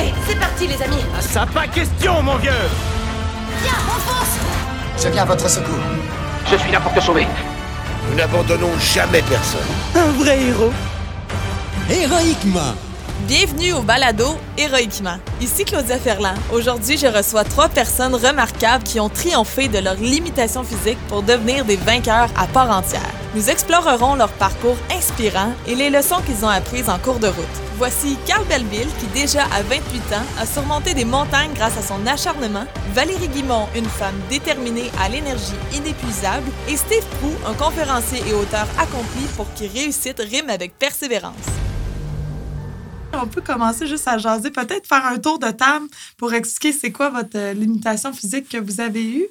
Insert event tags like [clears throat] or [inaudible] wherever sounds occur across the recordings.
Allez, c'est parti, les amis. Ah, ça pas question, mon vieux Viens, on fonce Je viens à votre secours. Je suis là pour te sauver. Nous n'abandonnons jamais personne. Un vrai héros. Héroïquement. Bienvenue au balado Héroïquement. Ici Claudia Ferland. Aujourd'hui, je reçois trois personnes remarquables qui ont triomphé de leurs limitations physiques pour devenir des vainqueurs à part entière. Nous explorerons leur parcours inspirant et les leçons qu'ils ont apprises en cours de route. Voici Carl Belville qui, déjà à 28 ans, a surmonté des montagnes grâce à son acharnement, Valérie Guimont, une femme déterminée à l'énergie inépuisable, et Steve Prou, un conférencier et auteur accompli pour qui réussite rime avec persévérance. On peut commencer juste à jaser, peut-être faire un tour de table pour expliquer c'est quoi votre euh, limitation physique que vous avez eue.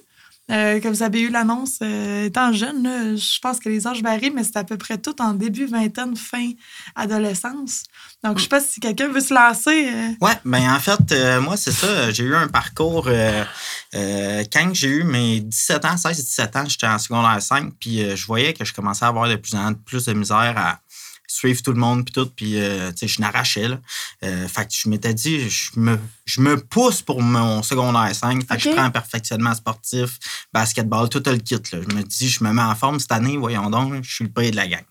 Euh, que vous avez eu l'annonce euh, étant jeune, je pense que les âges varient, mais c'est à peu près tout en début vingtaine, fin adolescence. Donc, je sais pas si quelqu'un veut se lancer. euh. Ouais, ben en fait, euh, moi, c'est ça. J'ai eu un parcours. euh, quand j'ai eu mes 17 ans, 16-17 ans, j'étais en secondaire 5, puis je voyais que je commençais à avoir de plus en plus de misère à suivre tout le monde, puis tout, puis tu sais, je n'arrachais, là. Fait que je m'étais dit, je me, je me pousse pour mon secondaire 5, fait que je prends un perfectionnement sportif, basketball, tout le kit, là. Je me dis, je me mets en forme cette année, voyons donc, je suis le prix de la gang.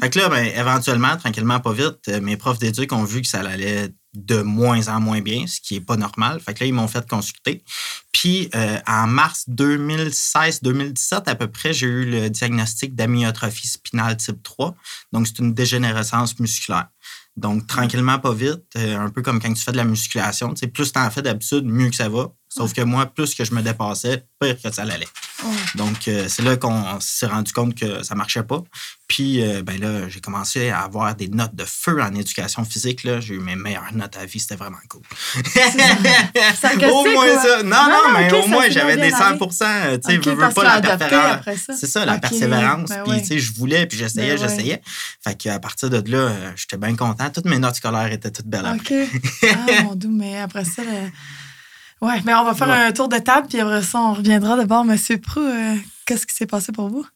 Fait que là, ben, éventuellement, tranquillement, pas vite, euh, mes profs d'éduc ont vu que ça allait de moins en moins bien, ce qui est pas normal. Fait que là, ils m'ont fait consulter. Puis, euh, en mars 2016-2017, à peu près, j'ai eu le diagnostic d'amyotrophie spinale type 3. Donc, c'est une dégénérescence musculaire. Donc, tranquillement, pas vite, euh, un peu comme quand tu fais de la musculation. Plus tu en fais d'habitude, mieux que ça va. Sauf que moi, plus que je me dépassais, pire que ça allait. Donc, euh, c'est là qu'on s'est rendu compte que ça marchait pas. Puis, euh, ben là, j'ai commencé à avoir des notes de feu en éducation physique. Là. J'ai eu mes meilleures notes à vie. C'était vraiment cool. [laughs] Au moins ouais. ça. Non, non, mais au moins, j'avais des allé. 100 Tu sais, Ok, veux, pas la persévérance. C'est ça, la persévérance. ben puis, ouais. tu sais, je voulais, puis j'essayais, Ben ouais. j'essayais. Fait qu'à partir de là, euh, j'étais bien content. Toutes mes notes scolaires étaient toutes belles. OK. [laughs] Ah, mon doux, mais après ça, le- ouais, mais on va faire Ouais. un tour de table, puis après ça, on reviendra d'abord. Monsieur Prou, euh, qu'est-ce qui s'est passé pour vous?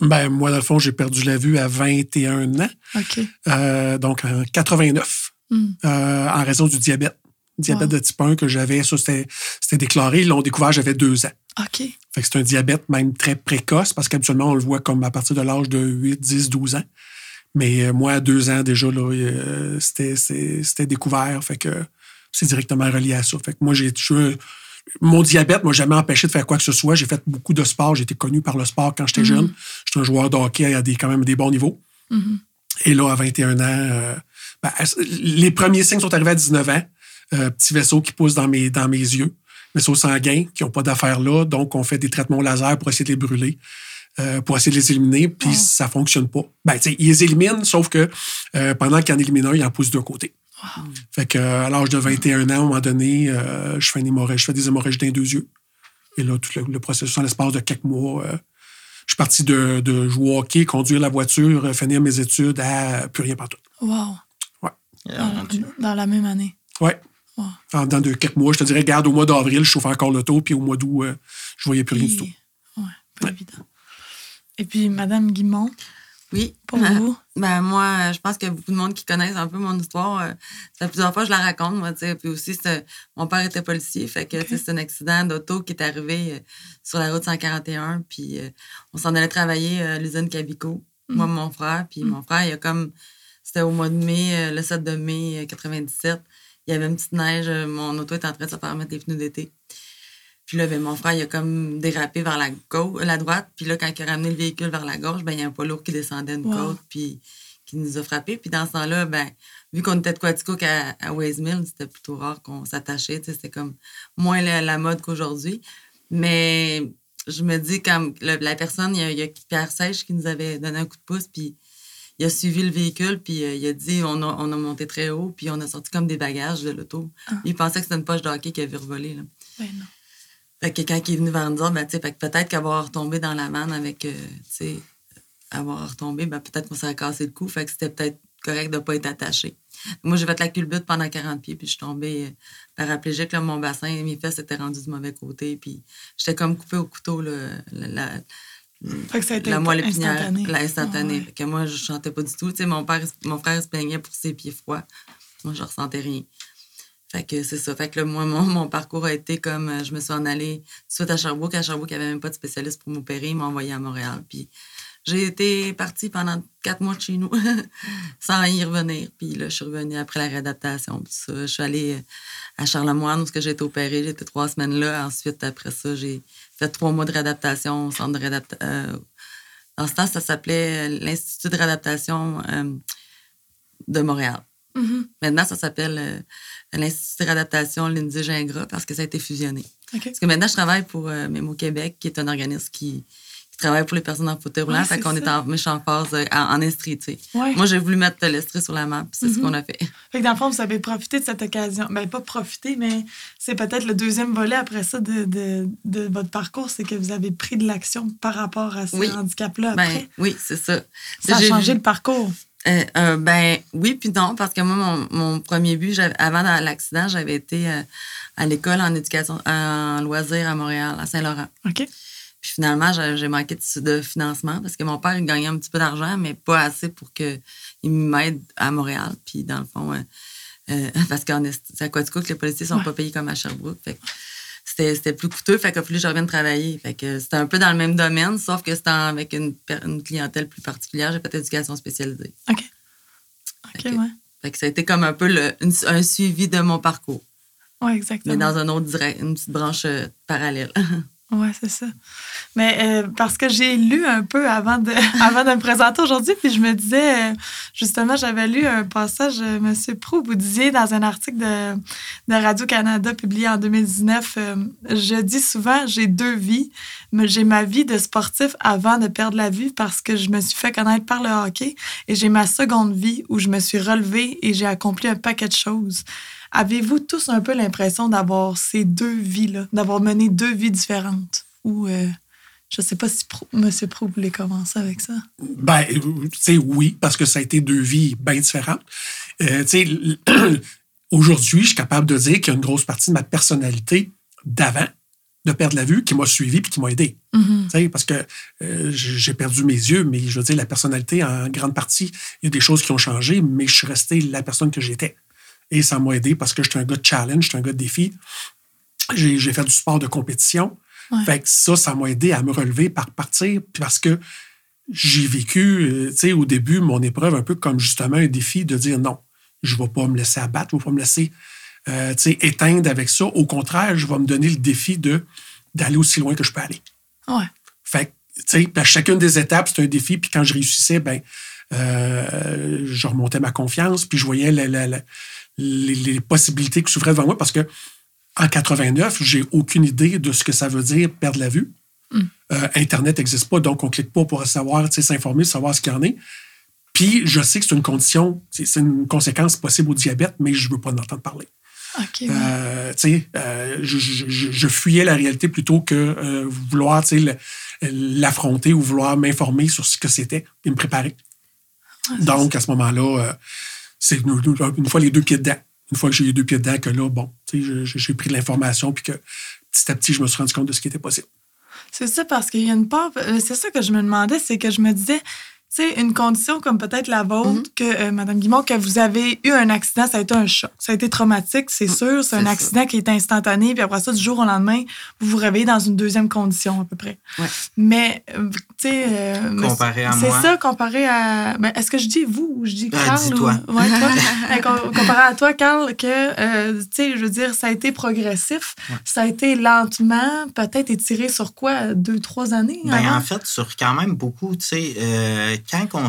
Ben, moi, dans le fond, j'ai perdu la vue à 21 ans, OK. euh, donc en 89, Hmm. euh, en raison du diabète. Diabète Wow. de type 1 que j'avais, ça, c'était déclaré. Ils l'ont découvert, j'avais deux ans. OK. Fait que c'est un diabète même très précoce parce qu'habituellement, on le voit comme à partir de l'âge de 8, 10, 12 ans. Mais moi, à deux ans déjà, là, c'était découvert. Fait que c'est directement relié à ça. Fait que moi, j'ai mon diabète m'a jamais empêché de faire quoi que ce soit. J'ai fait beaucoup de sport. Été connu par le sport quand j'étais jeune. J'étais un joueur de hockey à des, quand même des bons niveaux. Mhm. Et là, à 21 ans, euh, ben, les premiers signes sont arrivés à 19 ans. Euh, petit vaisseau qui pousse dans mes, dans mes yeux. Vaisseaux sanguins qui n'ont pas d'affaires là. Donc, on fait des traitements laser pour essayer de les brûler, euh, pour essayer de les éliminer. Puis, Oh. ça fonctionne pas. Ben, ils les éliminent, sauf que euh, pendant qu'ils en éliminent un, ils en poussent d'un côté. Fait que, à l'âge de 21 ans, à un moment donné, euh, je, fais une hémorragie, je fais des hémorrages d'un deux yeux. Et là, tout le, le processus en l'espace de quelques mois, euh, je suis parti de, de jouer au hockey, conduire la voiture, euh, finir mes études à plus rien partout. Wow. Ah, mon Dieu. Dans, dans la même année. Ouais. Wow. En dedans de quelques mois, je te dirais, garde au mois d'avril, je chauffais encore l'auto, puis au mois d'août, euh, je voyais plus rien du tout. Ouais, pas évident. Et puis, Madame Guimont, Oui. pour vous? [laughs] ben, moi, euh, je pense qu'il y a beaucoup de monde qui connaissent un peu mon histoire. euh, Ça fait plusieurs fois que je la raconte, moi, tu sais. Puis aussi, mon père était policier, fait que sais, c'est un accident d'auto qui est arrivé euh, sur la route 141. Puis euh, on s'en allait travailler à l'usine Cabico, moi, Mm. mon frère. Puis mon frère, il a comme... C'était au mois de mai, le 7 de mai euh, 97. Il y avait une petite neige. Mon auto était en train de se faire mettre des pneus d'été. Puis là, ben, mon frère, il a comme dérapé vers la gauche, la droite. Puis là, quand il a ramené le véhicule vers la gauche, ben, il y a un poids lourd qui descendait une Wow. côte, puis qui nous a frappés. Puis dans ce temps-là, ben, vu qu'on était de Quaticook à, à c'était plutôt rare qu'on s'attachait. C'était comme moins la, la mode qu'aujourd'hui. Mais je me dis, comme la personne, il y, a, il y a Pierre Sèche qui nous avait donné un coup de pouce, puis il a suivi le véhicule, puis euh, il a dit on a, on a monté très haut, puis on a sorti comme des bagages de l'auto. Il pensait que c'était une poche de hockey qui avait volé. Là. Ben non. Fait que quand il est venu vers nous dire, ben, tu sais, peut-être qu'avoir retombé dans la manne avec, euh, tu sais, avoir retombé, ben, peut-être qu'on s'est cassé le cou. Fait que c'était peut-être correct de ne pas être attaché. Moi, j'ai fait la culbute pendant 40 pieds, puis je suis tombée euh, paraplégique. Là, mon bassin, mes fesses étaient rendues du mauvais côté, puis j'étais comme coupée au couteau, là, la, la, Fait que ça a été la moelle épinière, la instantanée. Ah ouais. Fait que moi, je chantais pas du tout. Tu sais, mon, père, mon frère se plaignait pour ses pieds froids. Moi, je ressentais rien. Fait que c'est ça. Fait que là, moi, mon, mon parcours a été comme euh, je me suis en allée suite à Sherbrooke. À Sherbrooke, il n'y avait même pas de spécialiste pour m'opérer. Ils m'ont envoyé à Montréal. Puis j'ai été partie pendant quatre mois de chez nous [laughs] sans y revenir. Puis là, je suis revenue après la réadaptation. Puis ça, je suis allée euh, à Charlemagne où j'ai été opérée. Été trois semaines là. Ensuite, après ça, j'ai fait trois mois de réadaptation au centre de réadaptation. dans ce temps, ça s'appelait l'Institut de réadaptation euh, de Montréal. Mhm. Maintenant, ça s'appelle euh, l'Institut de réadaptation Lindsay Gingras parce que ça a été fusionné. Parce que maintenant, je travaille pour euh, Mémo Québec, qui est un organisme qui, qui travaille pour les personnes en fauteuil roulant. Ouais, fait qu'on est en méchant phase euh, en, en estrie, tu sais. Ouais. Moi, j'ai voulu mettre l'estrie sur la map, c'est ce Mhm. qu'on a fait. Fait que dans le fond, vous avez profité de cette occasion. Ben, pas profité, mais c'est peut-être le deuxième volet après ça de, de, de votre parcours, c'est que vous avez pris de l'action par rapport à ce Oui. handicap-là Ben, oui, c'est ça. ça a changé vu- le parcours. Euh, euh, ben oui, puis non, parce que moi, mon, mon premier but, avant l'accident, j'avais été euh, à l'école en éducation, en loisirs à Montréal, à Saint-Laurent. OK. Puis finalement, j'ai manqué de, de financement parce que mon père, il gagnait un petit peu d'argent, mais pas assez pour qu'il m'aide à Montréal. Puis dans le fond, euh, [laughs] parce qu'en Est- c'est à que les policiers sont Ouais. pas payés comme à Sherbrooke. Fait c'était plus coûteux, fait fallu que je revienne travailler. Fait que c'était un peu dans le même domaine, sauf que c'était avec une, une clientèle plus particulière. J'ai fait éducation spécialisée. OK. OK, Fait que- ouais. Fait que ça a été comme un peu le- une- un suivi de mon parcours, mais exactement. dans un autre direct, une petite branche euh, parallèle. [laughs] Ouais, c'est ça. Mais euh, parce que j'ai lu un peu avant de, [laughs] avant de me présenter aujourd'hui, puis je me disais, euh, justement, j'avais lu un passage, euh, M. Prou, vous disiez dans un article de, de Radio-Canada publié en 2019, euh, je dis souvent, j'ai deux vies, j'ai ma vie de sportif avant de perdre la vue parce que je me suis fait connaître par le hockey, et j'ai ma seconde vie où je me suis relevée et j'ai accompli un paquet de choses. Avez-vous tous un peu l'impression d'avoir ces deux vies-là, d'avoir mené deux vies différentes? Ou, euh, je sais pas si Pro- M. Pro voulait commencer avec ça. Ben, euh, tu sais, oui, parce que ça a été deux vies bien différentes. Euh, tu sais, [clears throat] aujourd'hui, je suis capable de dire qu'il y a une grosse partie de ma personnalité d'avant de perdre la vue qui m'a suivi puis qui m'a aidé. Tu sais, parce que euh, j'ai j'ai perdu mes yeux, mais je veux dire, la personnalité, en grande partie, il y a des choses qui ont changé, mais je suis resté la personne que j'étais. Et ça m'a aidé parce que j'étais un gars de challenge, j'étais un gars de défi. J'ai fait du sport de compétition. Ouais. Fait que ça, ça m'a aidé à me relever par partir, parce que j'ai vécu, euh, tu sais, au début, mon épreuve un peu comme justement un défi de dire non, je ne vais pas me laisser abattre, je ne vais pas me laisser euh, éteindre avec ça. Au contraire, je vais me donner le défi de d'aller aussi loin que je peux aller. Ouais. Fait que, tu sais, chacune des étapes, c'est un défi. Puis quand je réussissais, ben, euh, je remontais ma confiance, puis je voyais la- la- la- les, les possibilités qui s'ouvraient devant moi parce que en 89, j'ai aucune idée de ce que ça veut dire perdre la vue. Euh, Internet n'existe pas, donc on clique pas pour savoir, s'informer, savoir ce qu'il y en est. Puis je sais que c'est une condition, c'est une conséquence possible au diabète, mais je veux pas en entendre parler. OK. ouais. Euh, euh, je, je- je- je fuyais la réalité plutôt que vouloir l'affronter ou vouloir m'informer sur ce que c'était et me préparer. Donc, à ce moment-là, c'est une, fois les deux pieds dedans. Une fois que j'ai les deux pieds dedans, que là, bon, j'ai pris de l'information puis que petit à petit, je me suis rendu compte de ce qui était possible. C'est ça, parce qu'il y a une part. euh, C'est ça que je me demandais, c'est que je me disais, sais, une condition comme peut-être la vôtre, que euh, Mme Guimond, que vous avez eu un accident, ça a été un choc. Ça a été traumatique, c'est sûr. C'est un c'est ça. accident qui est instantané, puis après ça, du jour au lendemain, vous vous réveillez dans une deuxième condition, à peu près. Ouais. Mais, euh, tu sais. euh, Comparé à C'est moi. ça, comparé à. Ben, Est-ce que je dis vous ou je dis Euh, Carl? dis ou- toi. Ouais, toi. [laughs] Com- comparé à toi, Carl, que, euh, tu sais, je veux dire, ça a été progressif. Ça a été lentement, peut-être étiré sur quoi? Deux, trois années? Ben, avant? en fait, sur quand même beaucoup, tu sais, euh, quand on...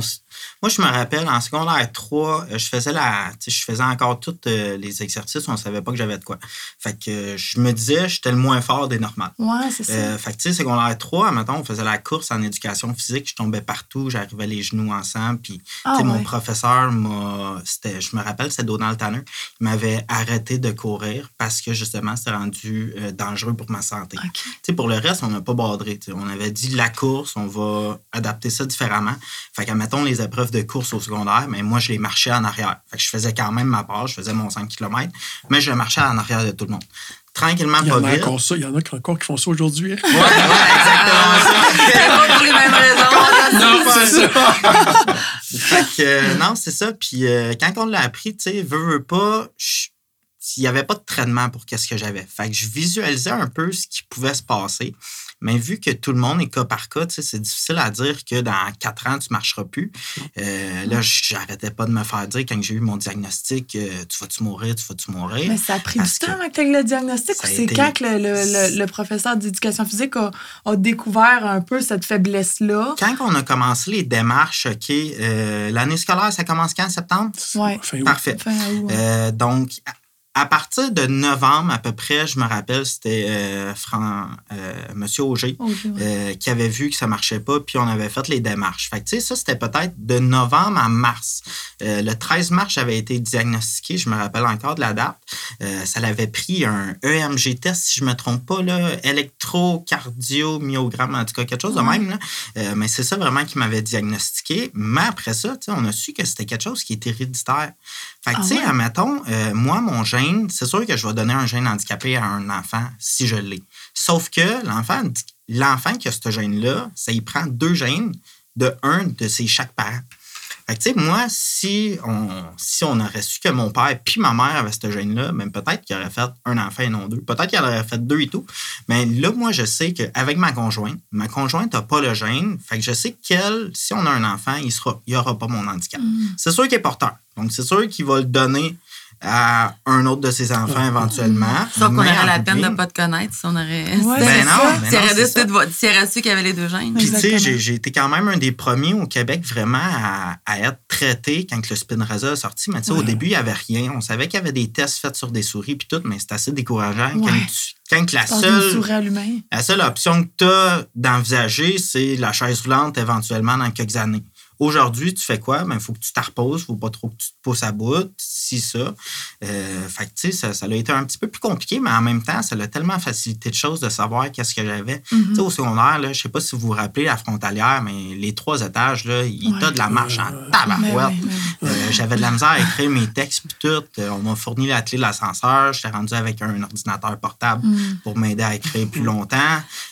Moi, je me rappelle, en secondaire 3, euh, je faisais la... je faisais encore tous euh, les exercices, on savait pas que j'avais de quoi. Fait que euh, je me disais, j'étais le moins fort des normales. Ouais, c'est ça. Euh, fait que, tu sais, secondaire 3, mettons, on faisait la course en éducation physique, je tombais partout, j'arrivais les genoux ensemble, puis, Ah, mon professeur m'a, c'était, je me rappelle, c'est Donald Tanner, il m'avait arrêté de courir parce que, justement, c'était rendu dangereux pour ma santé. OK. Tu sais, pour le reste, on n'a pas sais. On avait dit la course, on va adapter ça différemment. Fait que, mettons, les épreuves de course au secondaire, mais moi, je les marchais en arrière. Fait que je faisais quand même ma part, je faisais mon 5 km, mais je marchais en arrière de tout le monde. Tranquillement, Il y pas en a vite. encore ça, il y en a qui- encore qui font ça aujourd'hui. hein? Ouais, ouais, exactement [laughs] C'est ça. pas pour les mêmes raisons. Non, c'est ça. [laughs] fait que, euh, non, c'est ça. Puis euh, quand on l'a appris, tu sais, veut, veut pas, il n'y avait pas de traitement pour qu'est-ce que j'avais. Fait que je visualisais un peu ce qui pouvait se passer. Mais vu que tout le monde est cas par cas, c'est difficile à dire que dans quatre ans, tu ne marcheras plus. Euh, là, j'arrêtais pas de me faire dire quand j'ai eu mon diagnostic, euh, tu vas-tu mourir, tu vas-tu mourir? Mais ça a pris Parce du temps que avec le diagnostic ou c'est été- quand que le, le- le- le professeur d'éducation physique a, a découvert un peu cette faiblesse-là? Quand on a commencé les démarches, OK, euh, l'année scolaire, ça commence quand, septembre? Août. Parfait. Fin août, ouais. Euh, donc, à- partir de novembre, à peu près, je me rappelle, c'était euh, euh, Monsieur Auger. Ouais. euh, qui avait vu que ça marchait pas, puis on avait fait les démarches. Fait que, tu sais, ça, c'était peut-être de novembre à mars. Euh, le 13 mars, j'avais été diagnostiqué, je me rappelle encore de la date. Ça l'avait pris un EMG test, si je me trompe pas, là, électrocardiomyogramme, en tout cas, quelque chose de même. Là. Mais c'est ça vraiment qui m'avait diagnostiqué. Mais après ça, tu sais, on a su que c'était quelque chose qui était héréditaire. Fait que, Ah tu sais, ouais? admettons, moi, mon gène, c'est sûr que je vais donner un gène handicapé à un enfant si je l'ai. Sauf que l'enfant, l'enfant qui a ce gène-là, ça y prend deux gènes de un de ses chaque parent. Fait que, moi, si on, si on aurait su que mon père puis ma mère avaient ce gène-là, même peut-être qu'il aurait fait un enfant et non deux. Peut-être qu'il aurait fait deux et tout. Mais là, moi, je sais qu'avec ma conjointe, ma conjointe n'a pas le gène. Fait que je sais qu'elle, si on a un enfant, il sera, il aura pas mon handicap. C'est sûr qu'il est porteur. Donc, c'est sûr qu'il va le donner à un autre de ses enfants éventuellement. Sauf qu'on aurait la peine de de ligne- pas te connaître si on aurait. Ouais, Ben c'est non, ben S'il non, aurait c'est su qu'il y avait les deux gènes. Puis, tu sais, j'ai été quand même un des premiers au Québec vraiment à, à être traité quand le Spinraza a sorti. Mais tu sais, au début, il n'y avait rien. On savait qu'il y avait des tests faits sur des souris puis tout, mais c'était assez décourageant. Ouais. Quand, tu- quand la seule, la seule option que tu as d'envisager, c'est la chaise roulante éventuellement dans quelques années. Aujourd'hui, tu fais quoi? Il faut que tu te reposes, faut pas trop que tu te pousses à bout, ça. Euh, fait que, tu sais, ça, ça a été un petit peu plus compliqué, mais en même temps, ça a tellement facilité de choses de savoir qu'est-ce que j'avais. Mhm. Tu sais, au secondaire, là, je sais pas si vous vous rappelez la frontalière, mais les trois étages, là, il Ouais. t'a de la marche en tabarouette. ouais, mais ouais. Euh, J'avais de la misère à écrire mes textes puis tout. Euh, on m'a fourni la clé de l'ascenseur. J'étais rendu avec un ordinateur portable Mm. pour m'aider à écrire plus longtemps.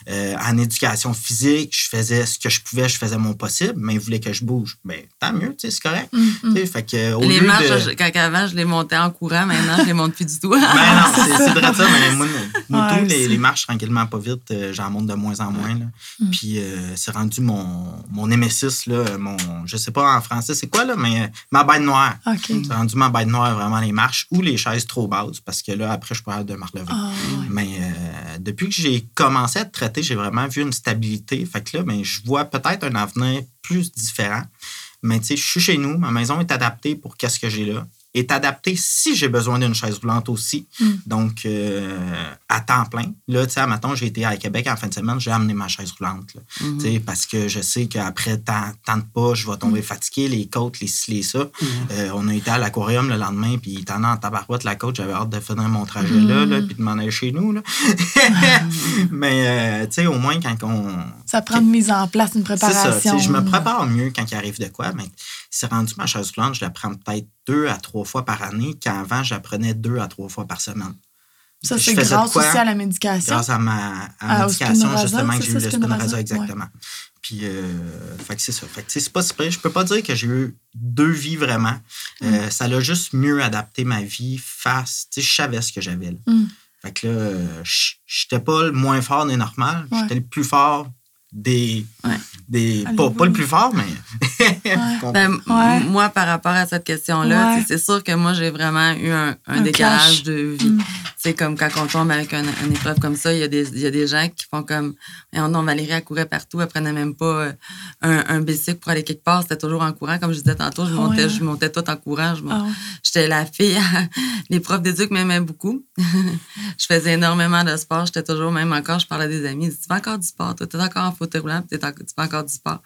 Euh, en éducation physique, je faisais ce que je pouvais, je faisais mon possible, mais ils voulaient que je bouge. Ben, tant mieux, tu sais, c'est correct. Mm, Tu sais, Fait que, au Les lieu marches, de... je- quand avant, je les montais en courant. Maintenant, je les monte plus du tout. Ben non, [laughs] c'est vrai ça, mais moi, moi, Ouais, tout, les, marches tranquillement pas vite, euh, j'en monte de moins en moins. Là. Mm. Puis euh, c'est rendu mon, mon némésis, là, mon, je sais pas en français c'est quoi, là, mais euh, ma bête noire. OK. C'est rendu ma bête noire, vraiment les marches ou les chaises trop basses, parce que là, après, je peux de me relever. Ah, ouais. Mais euh, depuis que j'ai commencé à être traité, j'ai vraiment vu une stabilité. Fait que là, ben, je vois peut-être un avenir plus différent. Mais tu sais, je suis chez nous, ma maison est adaptée pour qu'est-ce que j'ai là. Est adaptée si j'ai besoin d'une chaise roulante aussi. Mm. Donc, euh, à temps plein. Là, tu sais, maintenant, j'ai été à Québec en fin de semaine, j'ai amené ma chaise roulante. là. Mhm. Tu sais, Parce que je sais qu'après tant, tant de pas, je vais tomber fatigué, les côtes, les ci, les ça. Euh, on a été à l'aquarium le lendemain, puis était en tabarouette la côte. J'avais hâte de finir mon trajet là, là, puis de m'en aller chez nous. Là. [laughs] Mais, euh, tu sais, au moins, quand on. Ça prend une mise en place, une C'est ça, tu préparation. je me prépare mieux quand il arrive de quoi, mais c'est rendu ma chaise roulante, je la prends peut-être deux à trois fois par année, qu'avant, je la prenais deux à trois fois par semaine. Ça, c'est grâce aussi à la médication? Grâce à ma à Ah, médication, justement, que j'ai eu le Spinraza, exactement. Puis, euh, fait que c'est ça. Fait que, c'est pas si près. Je peux pas dire que j'ai eu deux vies vraiment. Euh, ça l'a juste mieux adapté ma vie face. Tu sais, je savais ce que j'avais là. Mm. Fait que là, je- j'étais pas le moins fort des normales. Ouais. J'étais le plus fort des. Ouais. des Allez, pas, vous. pas le plus fort, mais. [laughs] Ben, Ouais. Moi, par rapport à cette question-là, Ouais. c'est sûr que moi, j'ai vraiment eu un, un Un décalage clash. de vie. Mm. C'est comme quand on tombe avec un- une épreuve comme ça, il y, a des, il y a des gens qui font comme non, Valérie, elle courait partout, elle prenait même pas euh, un, un bicycle pour aller quelque part, c'était toujours en courant. Comme je disais tantôt, je montais, ouais. je montais tout en courant. Ah. J'étais la fille. [laughs] Les profs d'éduc m'aimaient beaucoup. [laughs] je faisais énormément de sport. J'étais toujours, même encore, je parlais à des amis. Ils disaient, Tu fais encore du sport, toi, t'es encore en fauteuil roulant, tu fais encore du sport.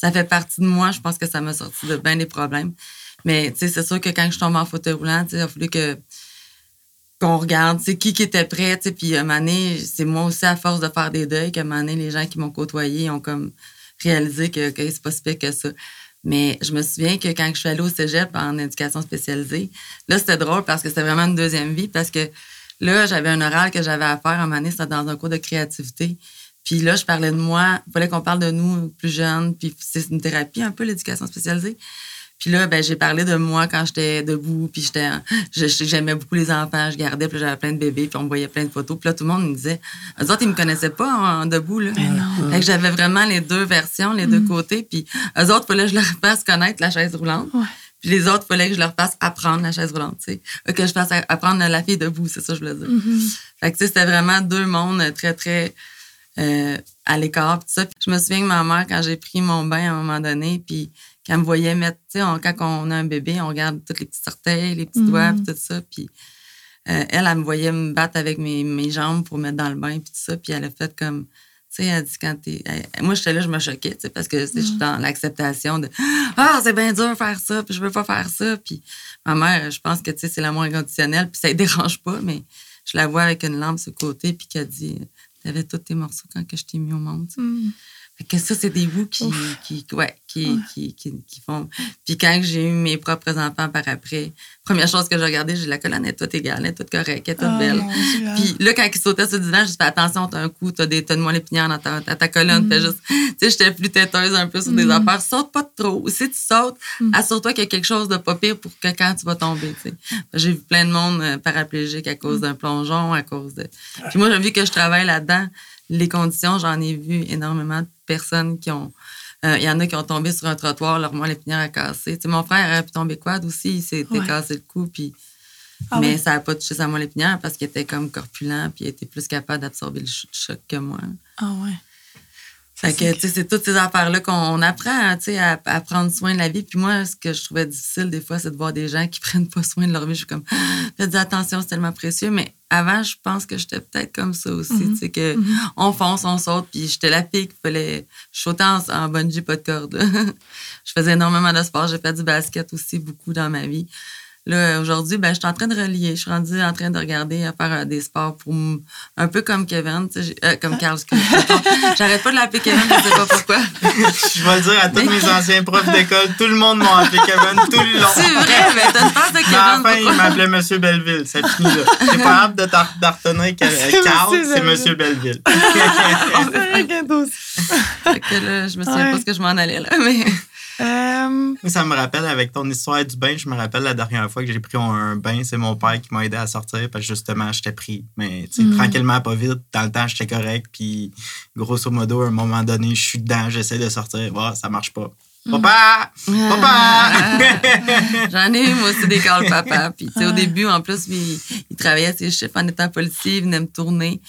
Ça fait partie de moi. Je pense que ça m'a sorti de bien des problèmes. Mais, c'est sûr que quand je tombe en fauteuil roulant, il a fallu que qu'on regarde, qui qui était prêt, puis à un moment donné, c'est moi aussi, à force de faire des deuils, qu'à un moment donné, les gens qui m'ont côtoyé ont comme réalisé que, que c'est pas que ça. Mais je me souviens que quand je suis allée au cégep en éducation spécialisée, là, c'était drôle parce que c'était vraiment une deuxième vie parce que là, j'avais un oral que j'avais à faire moment donné, c'était dans un cours de créativité. Puis là, je parlais de moi. Il fallait qu'on parle de nous plus jeunes. Puis c'est une thérapie un peu, l'éducation spécialisée. Puis là, ben, j'ai parlé de moi quand j'étais debout, puis j'étais, j'aimais beaucoup les enfants, je gardais, puis j'avais plein de bébés, puis on me voyait plein de photos. Puis là, tout le monde me disait, eux autres, ils me connaissaient pas en, en debout, là. Fait que j'avais vraiment les deux versions, les deux côtés, puis eux autres, fallait que je leur fasse connaître la chaise roulante. Puis les autres, fallait que je leur fasse apprendre la chaise roulante, tu sais. Euh, Que je fasse apprendre la fille debout, c'est ça que je voulais dire. Fait que, tu sais, c'était vraiment deux mondes très, très euh, à l'écart. ça. Je me souviens que ma mère, quand j'ai pris mon bain à un moment donné, puis qu'elle me voyait mettre, tu sais, on- quand on a un bébé, on regarde tous les petits orteils, les petits doigts, puis tout ça. Puis euh, elle, elle me voyait me battre avec mes, mes jambes pour mettre dans le bain, puis tout ça. Puis elle a fait comme. Tu sais, elle dit quand t'es. elle- moi, j'étais là, je me choquais, tu sais, parce que sais, je suis dans l'acceptation de Ah, c'est bien dur de faire ça, puis je veux pas faire ça. Puis ma mère, je pense que, tu sais, c'est l'amour inconditionnel, puis ça ne dérange pas, mais je la vois avec une lampe sur le côté, puis qu'elle dit T'avais tous tes morceaux quand que je t'ai mis au monde. tu. Fait que ça, c'est des bouts qui, qui, ouais, qui, qui, qui, qui font. Puis quand j'ai eu mes propres enfants par après, première chose que j'ai regardé, j'ai dit, la colonne est toute égale, elle est toute correcte, elle est toute Oh, belle. Puis là, quand ils sautaient sur le divan, j'ai fais attention, t'as un coup, t'as des t'as de moelle dans ta, ta, ta colonne. Fais juste, tu sais, j'étais plus têteuse un peu sur des affaires. Saute pas trop. Si tu sautes, assure-toi qu'il y a quelque chose de pas pire pour que quand tu vas tomber, tu sais. J'ai vu plein de monde euh, paraplégique à cause d'un plongeon, à cause de. Puis moi, vu que je travaille là-dedans, les conditions, j'en ai vu énormément personnes qui ont. euh, Il y en a qui ont tombé sur un trottoir, leur moelle épinière a cassé. Tu sais, mon frère aurait pu tomber quad aussi, il s'était Ouais. cassé le cou, puis. Ah mais ça n'a pas touché sa moelle épinière parce qu'il était comme corpulent, puis il était plus capable d'absorber le ch- choc que moi. Ah ouais. Fait que, c'est toutes ces affaires-là qu'on apprend, hein, à, à prendre soin de la vie. Puis moi, ce que je trouvais difficile des fois, c'est de voir des gens qui [laughs] prennent pas soin de leur vie. Je suis comme, [gasps] faites attention, c'est tellement précieux. Mais avant, je pense que j'étais peut-être comme ça aussi, tu sais, que on fonce, on saute, puis j'étais la qu'il fallait sauter en, en bungee, pas de corde. [laughs] je faisais énormément de sport. J'ai fait du basket aussi beaucoup dans ma vie. Là, aujourd'hui, ben, je suis en train de relier. Je suis rendue en train de regarder à faire euh, des sports pour un peu comme Kevin, euh, comme Carl. [laughs] J'arrête pas de l'appeler Kevin, je sais pas pourquoi. Je vais le dire à tous mes anciens profs d'école, tout le monde m'a appelé Kevin tout le long. C'est vrai, mais t'as une face de Kevin. à la fin, il m'appelait Monsieur Belleville. C'est fini là. J'ai pas hâte de que Carl, c'est. Monsieur Belleville. [laughs] [laughs] Fait que là, je me souviens Ouais. pas ce que je m'en allais, là, mais. Euh, Ça me rappelle, avec ton histoire du bain, je me rappelle la dernière fois que j'ai pris un bain, c'est mon père qui m'a aidé à sortir parce que justement, j'étais pris. Mais Mm. tranquillement, pas vite. Dans le temps, j'étais correct. Puis grosso modo, à un moment donné, je suis dedans, j'essaie de sortir. Bah, ça marche pas. Mm. Papa! Papa! [laughs] J'en ai eu, moi aussi, des calls papa. Puis, tu sais, au début, en plus, lui, il travaillait ses chiffres en étant policier, il venait me tourner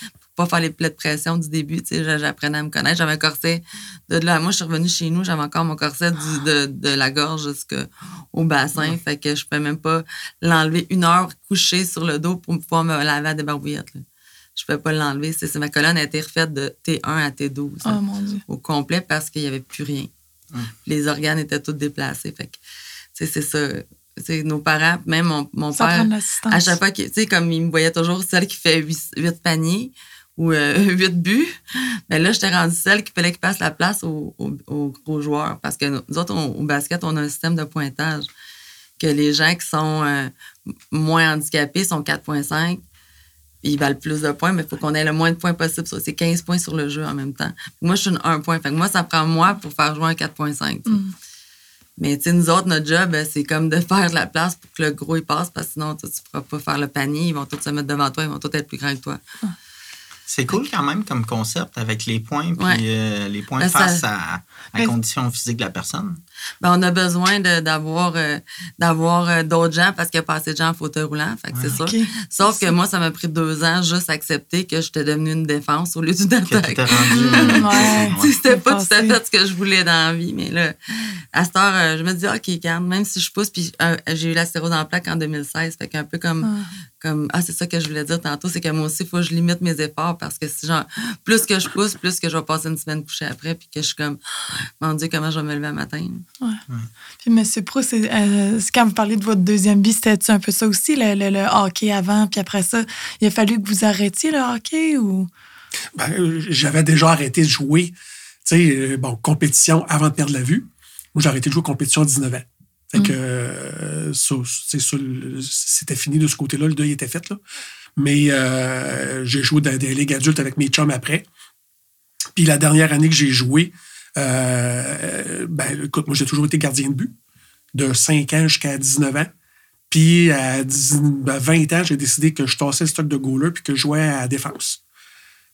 pas faire les plaies de pression du début. J'apprenais à me connaître. J'avais un corset de là. Moi, je suis revenue chez nous, j'avais encore mon corset du- de, de la gorge jusqu'au bassin. Fait que je pouvais même pas l'enlever une heure couché sur le dos pour pouvoir me laver à des barbouillettes. là. Je pouvais pas l'enlever. C'est, ma colonne a été refaite de T1 à T12 oh là, mon Dieu. au complet parce qu'il y avait plus rien. Les organes étaient tous déplacés. Fait que, c'est ça. Nos parents, même mon, père, à chaque fois, sais, comme il me voyait toujours celle qui fait huit, huit paniers ou euh, [laughs] huit buts, mais là, j'étais rendue celle qui fallait qu'il passe la place aux, aux- aux gros joueurs. Parce que nous autres, on- au basket, on a un système de pointage que les gens qui sont euh, moins handicapés sont 4,5. Ils valent plus de points, mais il faut qu'on ait le moins de points possible. C'est 15 points sur le jeu en même temps. Moi, je suis une 1 point. Fait que moi, ça prend moi pour faire jouer un 4,5. tu sais. Mais tu sais, nous autres, notre job, euh, c'est comme de [laughs] faire de la place pour que le gros il passe, parce que sinon, toi, tu ne pourras pas faire le panier. Ils vont tous se mettre devant toi, ils vont tous être plus grands que toi. C'est cool quand même comme concept avec les points puis Ouais. euh, les points Ben, face à, à la Mais- condition physique de la personne. Ben, on a besoin d'avoir euh, d'avoir euh, d'autres gens parce qu'il y a pas assez de gens en fauteuil roulant. Fait que c'est. OK. Sauf que moi, ça m'a pris deux ans juste à accepter que j'étais devenue une défense au lieu d'une Que attaque. [laughs] ouais. C'était pas tout à fait ce que je voulais dans la vie, mais là, à cette heure, euh, je me dis, OK, regarde, même si je pousse, puis euh, j'ai eu la stérose en plaque en 2016, fait qu'un peu comme, comme ah, c'est ça que je voulais dire tantôt, c'est que moi aussi, il faut que je limite mes efforts parce que si, genre, plus que je pousse, plus que je vais passer une semaine couchée après, puis que je suis comme, mon Dieu, comment je vais me lever un matin? Puis, Monsieur Pro, c'est, euh, quand vous parlez de votre deuxième vie, c'était un peu ça aussi, le, le- le hockey avant, puis après ça, il a fallu que vous arrêtiez le hockey ou? Ben, euh, j'avais déjà arrêté de jouer, tu sais, euh, bon, compétition avant de perdre la vue. Moi, j'ai arrêté de jouer compétition à 19 ans. Fait que euh, ça, le- c'était fini de ce côté-là, le deuil était fait. Là. Mais euh, j'ai joué dans des ligues adultes avec mes chums après. Puis la dernière année que j'ai joué, euh, ben, écoute, moi, j'ai toujours été gardien de but. de 5 ans jusqu'à 19 ans. Puis à 10 ben, 20 ans, j'ai décidé que je tassais le stock de goaler puis que je jouais à la défense.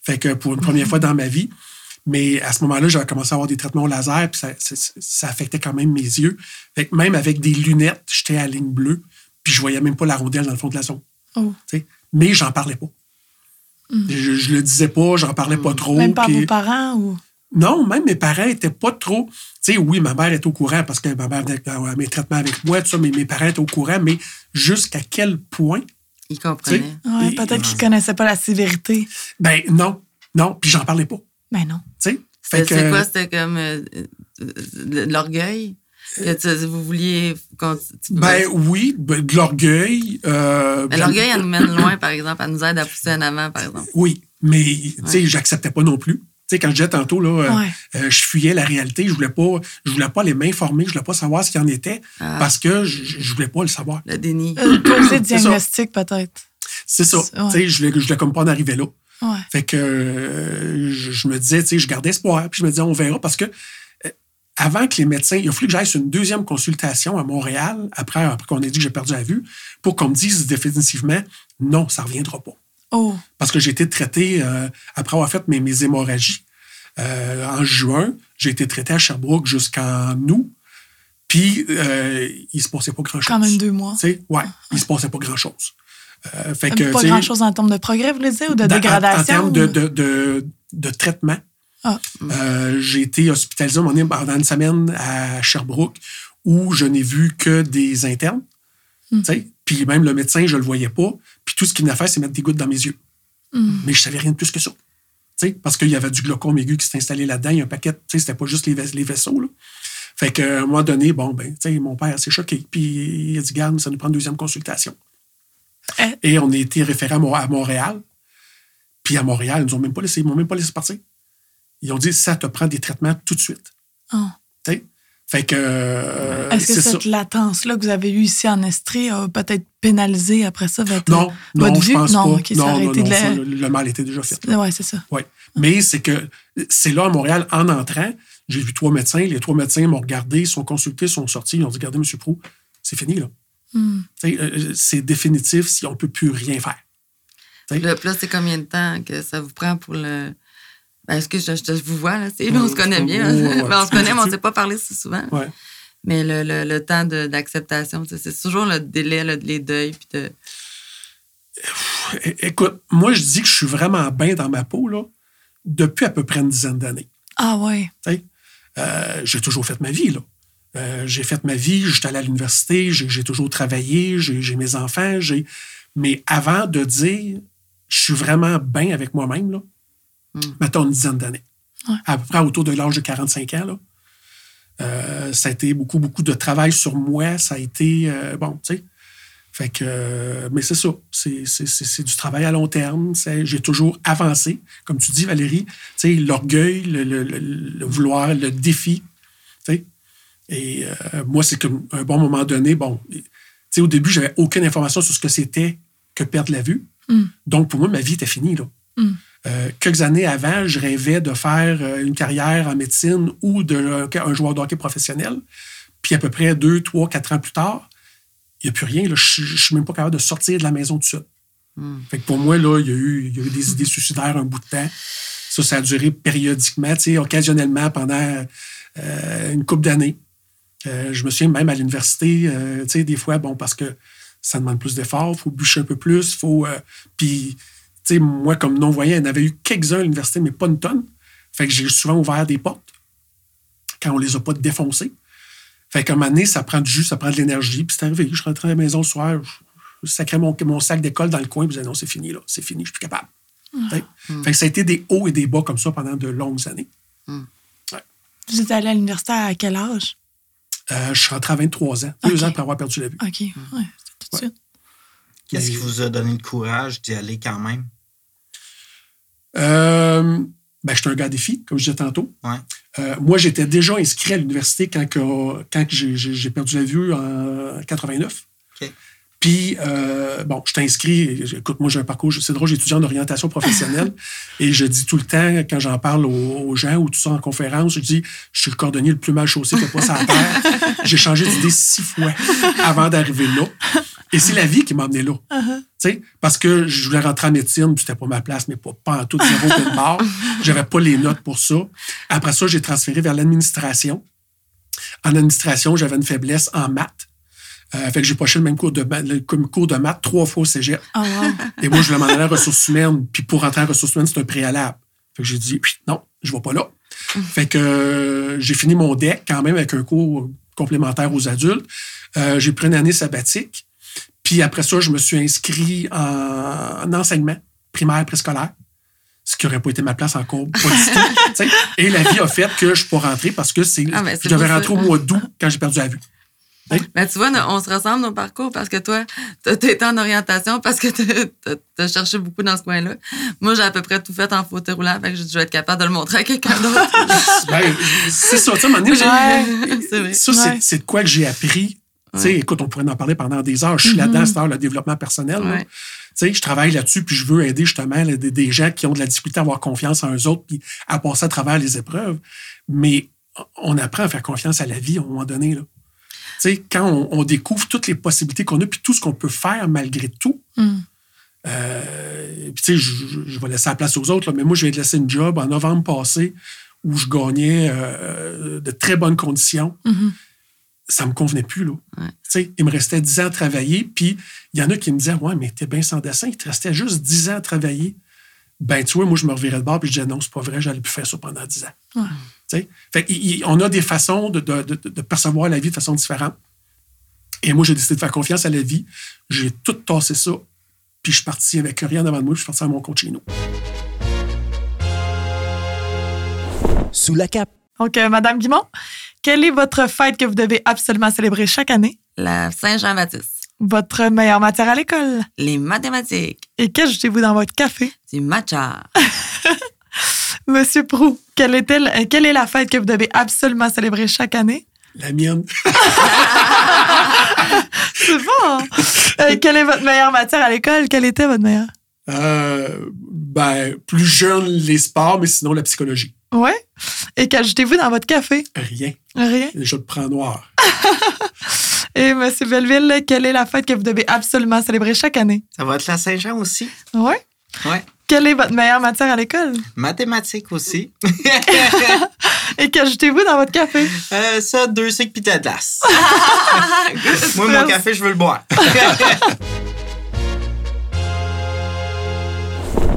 Fait que pour une première fois dans ma vie. Mais à ce moment-là, j'avais commencé à avoir des traitements au laser, puis ça, ça- ça affectait quand même mes yeux. Fait que même avec des lunettes, j'étais à ligne bleue, puis je voyais même pas la rondelle dans le fond de la zone. Oh. Mais j'en parlais pas. Je, je le disais pas, j'en parlais pas trop. Même puis- vos parents ou? Non, même mes parents étaient pas trop. Tu sais, oui, ma mère était au courant parce que ma mère venait à mes traitements avec moi, tout ça, mais mes parents étaient au courant, mais jusqu'à quel point, Il tu sais, comprenait. Ouais, peut-être qu'ils connaissaient pas la sévérité. Ben non, non, puis j'en parlais pas. Ben non. Tu sais, fait C'est quoi? C'était comme euh, euh, de l'orgueil? Que tu- vous vouliez. Ben oui, ben, de l'orgueil. euh, Mais l'orgueil, elle nous mène loin, par exemple. Elle nous aide à pousser en avant, par exemple. Oui, mais tu sais, j'acceptais pas non plus. Tu sais, quand je disais tantôt, là, euh, Ouais. euh, je fuyais la réalité, je voulais pas, je voulais pas aller m'informer, je voulais pas savoir ce qu'il en était Ah. parce que je, je voulais pas le savoir. Le déni. Euh, poser ça. diagnostic, peut-être. C'est ça. Ouais. Tu sais, je voulais, je voulais comme pas en arriver là. Ouais. Fait que euh, je, je me disais, tu sais, je gardais espoir, puis je me disais, on verra, parce que euh, avant que les médecins, il a fallu que j'aille sur une deuxième consultation à Montréal, après, après qu'on ait dit que j'ai perdu la vue, pour qu'on me dise définitivement, non, ça reviendra pas. Oh. Parce que j'ai été traité, euh, après avoir fait mes, mes hémorragies, euh, en juin, j'ai été traité à Sherbrooke jusqu'en août, puis euh, il se passait pas grand-chose. Quand même deux mois. Tu sais, ouais, il se passait pas grand-chose. Euh, fait que, pas grand-chose en termes de progrès, vous voulez dire, ou de dans- dégradation? En, termes de, ou- de, de, de traitement, Ah. j'ai été hospitalisé pendant une semaine à Sherbrooke où je n'ai vu que des internes. Hmm. Puis même le médecin, je ne le voyais pas. Puis tout ce qu'il venait faire, c'est mettre des gouttes dans mes yeux. Hmm. Mais je savais rien de plus que ça. Parce qu'il y avait du glaucome aigu qui s'était installé là-dedans. Il y a un paquet, tu sais, c'était pas juste les, vais- les vaisseaux. Là. Fait qu'à un moment donné, bon, ben, tu sais, mon père s'est choqué. Puis il a dit, garde, ça nous prend une deuxième consultation. Eh. Et on a été référé à Mo- à Montréal. Puis à Montréal, ils nous ont même pas laissé, ils m'ont même pas laissé partir. Ils ont dit, ça te prend des traitements tout de suite. Oh. Fait que. euh, Est-ce que cette latence-là que vous avez eue ici en Estrie a peut-être pénalisé après ça votre, Non, non, votre je vue? pense non, pas. non, non, été non, de la- ça, le, le mal était déjà fait. Ouais, c'est ça. Ouais. Mais c'est que c'est là à Montréal, en entrant, j'ai vu trois médecins. Les trois médecins m'ont regardé, sont consultés, sont sortis. Ils ont dit Regardez, M. Prou, c'est fini, là. Hmm. Sais, euh, C'est définitif si on ne peut plus rien faire. Puis là, c'est combien de temps que ça vous prend pour le. Ben, Est-ce que je, je- je vous vois, là? Ouais, on se connaît bien. ouais, ouais. Ben, on se connaît, mais on [laughs] ne s'est pas parlé si souvent. Mais le, le, le temps de- d'acceptation, c'est toujours le délai, le, les deuils. Puis de... Écoute, moi, je dis que je suis vraiment bien dans ma peau, là, depuis à peu près une dizaine d'années. Ah ouais. Euh, j'ai toujours fait ma vie, là. Euh, j'ai fait ma vie, j'étais allé à l'université, j'ai toujours travaillé, j'ai j'ai mes enfants, j'ai. Mais avant de dire je suis vraiment bien avec moi-même, là, Mm. mettons une dizaine d'années. Ouais. À peu près autour de l'âge de 45 ans, là. Euh, ça a été beaucoup, beaucoup de travail sur moi. Ça a été. euh, bon, tu sais. Fait que. euh, mais c'est ça. C'est- du travail à long terme. J'ai toujours avancé. Comme tu dis, Valérie, tu sais, l'orgueil, le, le- le- le vouloir, le défi. tu sais. Et moi, c'est comme un bon moment donné, bon, tu sais, au début, j'avais aucune information sur ce que c'était que perdre la vue. Mm. Donc, pour moi, ma vie était finie, là. Mm. Euh, quelques années avant, je rêvais de faire euh, une carrière en médecine ou de un joueur de hockey professionnel. Puis à peu près deux, trois, quatre ans plus tard, il n'y a plus rien. là. Je ne suis même pas capable de sortir de la maison tout seul. Mm. Fait que pour moi, là, il y, a eu, il y a eu des [laughs] idées suicidaires un bout de temps. Ça, ça a duré périodiquement, occasionnellement pendant euh, une couple d'années. Euh, je me souviens même à l'université, euh, des fois, bon, parce que ça demande plus d'efforts, il faut bûcher un peu plus, faut. puis, sais, moi, comme non-voyant, il y en avait eu quelques-uns à l'université, mais pas une tonne. Fait que j'ai souvent ouvert des portes quand on les a pas défoncées. Fait qu'à un moment donné, ça prend du jus, ça prend de l'énergie. Puis c'est arrivé, je rentrais à la maison le soir, je sacrais mon, mon sac d'école dans le coin, puis je disais non, c'est fini, là, c'est fini, je suis plus capable. Fait, fait que ça a été des hauts et des bas comme ça pendant de longues années. Vous êtes allé à l'université à quel âge? Euh, je suis rentré à 23 ans, deux ans après avoir perdu la vue. OK. Ouais, c'était tout de Ouais. suite. Qu'est-ce qui vous a donné le courage d'y aller quand même? Euh, ben, j'étais un gars des filles, comme je disais tantôt. Ouais. Euh, moi, j'étais déjà inscrit à l'université quand, que- quand que j'ai- perdu la vue en 89. OK. Puis, euh, bon, je t'inscris. Écoute, moi, j'ai un parcours, c'est drôle, j'ai étudié en orientation professionnelle. [laughs] et je dis tout le temps, quand j'en parle aux, aux gens ou tout ça en conférence, je dis, je suis le cordonnier le plus mal chaussé a pas la terre. [laughs] J'ai changé d'idée six fois avant d'arriver là. Et c'est la vie qui m'a amené là. Sais, parce que je voulais rentrer en médecine, puis c'était pas ma place, mais pas, pas en tout zéro de [laughs] barre. J'avais pas les notes pour ça. Après ça, j'ai transféré vers l'administration. En administration, j'avais une faiblesse en maths. Euh, fait que j'ai poché le même cours de, le cours de maths trois fois au cégep. Oh, wow. [laughs] Et moi, je voulais m'en aller en ressources humaines. Puis pour rentrer en ressources humaines, c'est un préalable. Fait que j'ai dit, non, je vais pas là. Fait que euh, j'ai fini mon deck quand même avec un cours complémentaire aux adultes. Euh, j'ai pris une année sabbatique. Puis après ça, je me suis inscrit en, en enseignement primaire préscolaire. Ce qui n'aurait pas été ma place tout. [laughs] tu sais. Et la vie a fait que je peux rentrer parce que c'est, Ah, ben, je devais rentrer au mois d'août quand j'ai perdu la vue. Ben, tu vois, on se ressemble nos parcours parce que toi, t'as été en orientation parce que t'as t'as cherché beaucoup dans ce coin-là. Moi, j'ai à peu près tout fait en fauteuil roulant, fait que je vais être capable de le montrer à quelqu'un d'autre. [laughs] Ben, c'est ça. Tu sais, [laughs] Ouais. Ça, c'est- Ouais. c'est de quoi que j'ai appris. Tu sais, Ouais. écoute, on pourrait en parler pendant des heures. Je suis là-dedans, c'est le développement personnel. là. Ouais. Tu sais, je travaille là-dessus, puis je veux aider justement là, des, des gens qui ont de la difficulté à avoir confiance en eux autres, puis à passer à travers les épreuves. Mais on apprend à faire confiance à la vie à un moment donné. Là. Quand on, on découvre toutes les possibilités qu'on a, puis tout ce qu'on peut faire malgré tout, Mm. euh, je, je- je vais laisser la place aux autres, là, mais moi, je viens de laisser une job en novembre passé où je gagnais euh, de très bonnes conditions. Mhm. Ça me convenait plus, là. Ouais. Tu sais, il me restait 10 ans à travailler, puis il y en a qui me disaient Ouais, mais t'es bien sans dessin, il te restait juste 10 ans à travailler. Ben, tu vois, moi, je me revirais de bord, puis je disais Non, c'est pas vrai, j'allais plus faire ça pendant 10 ans. Ouais. Tu sais, fait il- on a des façons de, de- de- de percevoir la vie de façon différente. Et moi, j'ai décidé de faire confiance à la vie. J'ai tout tassé ça, puis je suis parti avec rien devant de moi, puis je suis parti à mon compte chez nous. Sous la cape. Donc, euh, Madame Guimont, quelle est votre fête que vous devez absolument célébrer chaque année? La Saint-Jean-Baptiste. Votre meilleure matière à l'école? Les mathématiques. Et qu'ajoutez-vous dans votre café? Du matcha. [laughs] Monsieur Prou, quelle est, euh, quelle est la fête que vous devez absolument célébrer chaque année? La mienne. [laughs] C'est bon! Euh, quelle est votre meilleure matière à l'école? Quelle était votre meilleure? Euh, ben, plus jeune, les sports, mais sinon la psychologie. Ouais. Et qu'ajoutez-vous dans votre café? Rien. Rien. Je le prends noir. [laughs] Et Monsieur Belleville, quelle est la fête que vous devez absolument célébrer chaque année? Ça va être la Saint-Jean aussi. Ouais. Ouais. Quelle est votre meilleure matière à l'école? Mathématiques aussi. [laughs] [laughs] Et qu'ajoutez-vous dans votre café? Euh, ça, deux cycles pis de la glace. Moi, mon café, je veux le boire.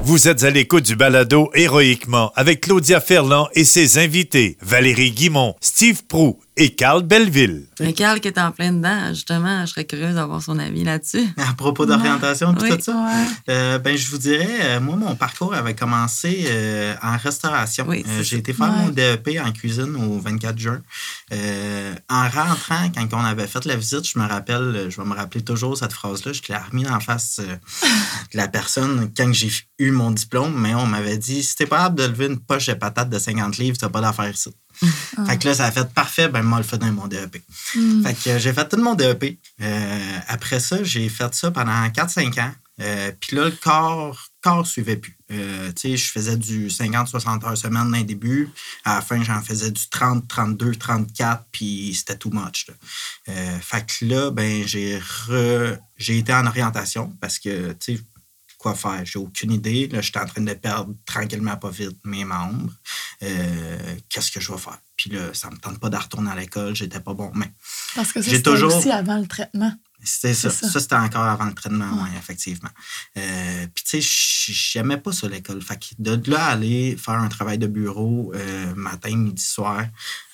Vous êtes à l'écoute du balado Héroïquement avec Claudia Ferland et ses invités Valérie Guimont, Steve Prou et Carl Belleville. Mais Carl qui est en plein dedans, justement, je serais curieuse d'avoir son avis là-dessus. À propos d'orientation et Oui. tout ça. Ouais. Euh, ben, je vous dirais, euh, moi, mon parcours avait commencé euh, en restauration. Oui, Euh, J'ai été faire Ouais. mon DEP en cuisine au 24 juin. Euh, en rentrant, quand on avait fait la visite, je me rappelle, je vais me rappeler toujours cette phrase-là, je te l'ai remis en face euh, de la personne quand j'ai eu mon diplôme, mais on m'avait dit si t'es pas capable de lever une poche de patates de 50 livres, t'as pas d'affaires ici. Fait que là, ça a fait parfait, ben moi, le fait dans mon DEP. Mm. Fait que j'ai fait tout mon DEP. Euh, après ça, j'ai fait ça pendant 4-5 ans. Euh, Puis là, le corps, corps suivait plus. Euh, tu sais, je faisais du 50-60 heures semaine dans les débuts. À la fin, j'en faisais du 30, 32, 34, puis c'était too much. là. Euh, fait que là, ben, j'ai re- j'ai été en orientation parce que, tu sais, quoi faire? J'ai aucune idée. Là, j'étais en train de perdre tranquillement, pas vite, mes membres. Euh, Qu'est-ce que je vais faire? Puis là, ça me tente pas de retourner à l'école. J'étais pas bon. Mais Parce que J'ai toujours- aussi avant le traitement. C'était ça. Ça. Ça, c'était encore avant le traitement, oui, effectivement. Euh, Puis, tu sais, j'aimais pas ça, l'école. Fait que de là, aller faire un travail de bureau euh, matin, midi, soir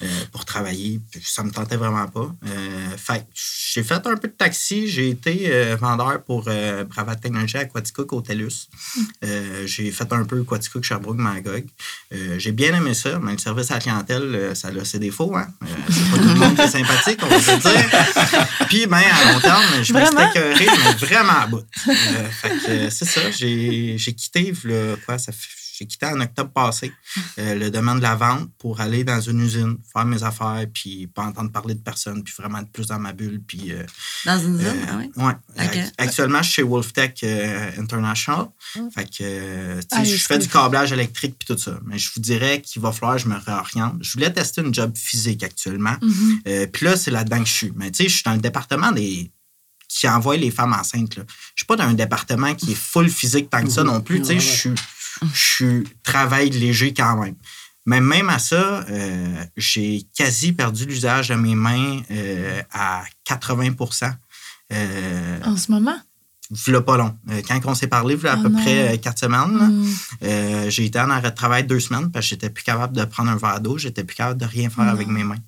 euh, pour travailler, ça me tentait vraiment pas. Euh, fait que j'ai fait un peu de taxi. J'ai été vendeur pour Brava Technologie à Quaticook au TELUS. Euh, j'ai fait un peu Quaticook, Sherbrooke, Magog. J'ai bien aimé ça, mais le service à la clientèle, ça a ses défauts. Hein? C'est pas tout le monde qui est sympathique, on va se dire. [laughs] Puis, ben, à long terme, je me suis Vraiment? écœuré, mais vraiment à bout. Euh, fait que euh, c'est ça, j'ai j'ai quitté, quoi, ça fait- j'ai quitté en octobre passé euh, le domaine de la vente pour aller dans une usine, faire mes affaires, puis pas entendre parler de personne, puis vraiment être plus dans ma bulle. Puis, euh, Dans une euh, ah oui? ouais. Actuellement, je suis chez Wolftech International. Mm. Fait que, Ah, je fais du câblage électrique puis tout ça. Mais je vous dirais qu'il va falloir que je me réoriente. Je voulais tester une job physique actuellement. Mhm. Euh, puis là, c'est là-dedans que je suis. Mais tu sais, je suis dans le département des qui envoie les femmes enceintes. Là. Je suis pas dans un département qui est full physique tant que ça non plus. Je suis, je suis travail léger quand même. Mais même à ça, euh, j'ai quasi perdu l'usage de mes mains euh, à 80% euh, En ce moment? V'là pas long. Euh, quand on s'est parlé, v'là à Oh peu non. près quatre semaines, Mm. euh, j'ai été en arrêt de travail deux semaines parce que j'étais plus capable de prendre un verre d'eau, j'étais plus capable de rien faire Non. avec mes mains.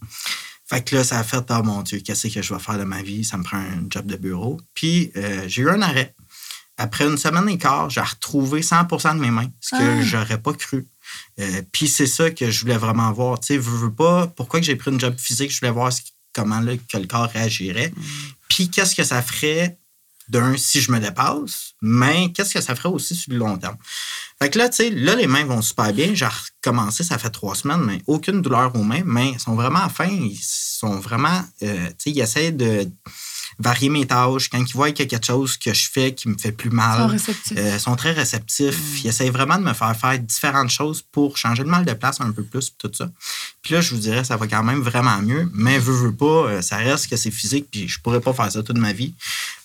Fait que là, ça a fait, oh mon Dieu, qu'est-ce que je vais faire de ma vie? Ça me prend un job de bureau. Puis, euh, j'ai eu un arrêt. Après une semaine et quart, j'ai retrouvé 100 de mes mains, ce que Ah. j'aurais pas cru. Euh, puis, c'est ça que je voulais vraiment voir. Tu sais, veux, veux pas, pourquoi que j'ai pris une job physique? Je voulais voir comment là, que le corps réagirait. Puis, qu'est-ce que ça ferait d'un si je me dépasse, mais qu'est-ce que ça ferait aussi sur le long terme? Fait que là, tu sais, là, les mains vont super bien. J'ai recommencé, ça fait trois semaines, mais aucune douleur aux mains. Mais ils sont vraiment fins. Ils sont vraiment, euh, tu sais, ils essaient de varier mes tâches. Quand ils voient qu'il y a quelque chose que je fais qui me fait plus Ils mal, sont réceptifs. euh, sont très réceptifs. Ils essayent vraiment de me faire faire différentes choses pour changer le mal de place un peu plus, tout ça. Puis là, je vous dirais, ça va quand même vraiment mieux. Mais veux, veux pas, euh, ça reste que c'est physique, puis je pourrais pas faire ça toute ma vie.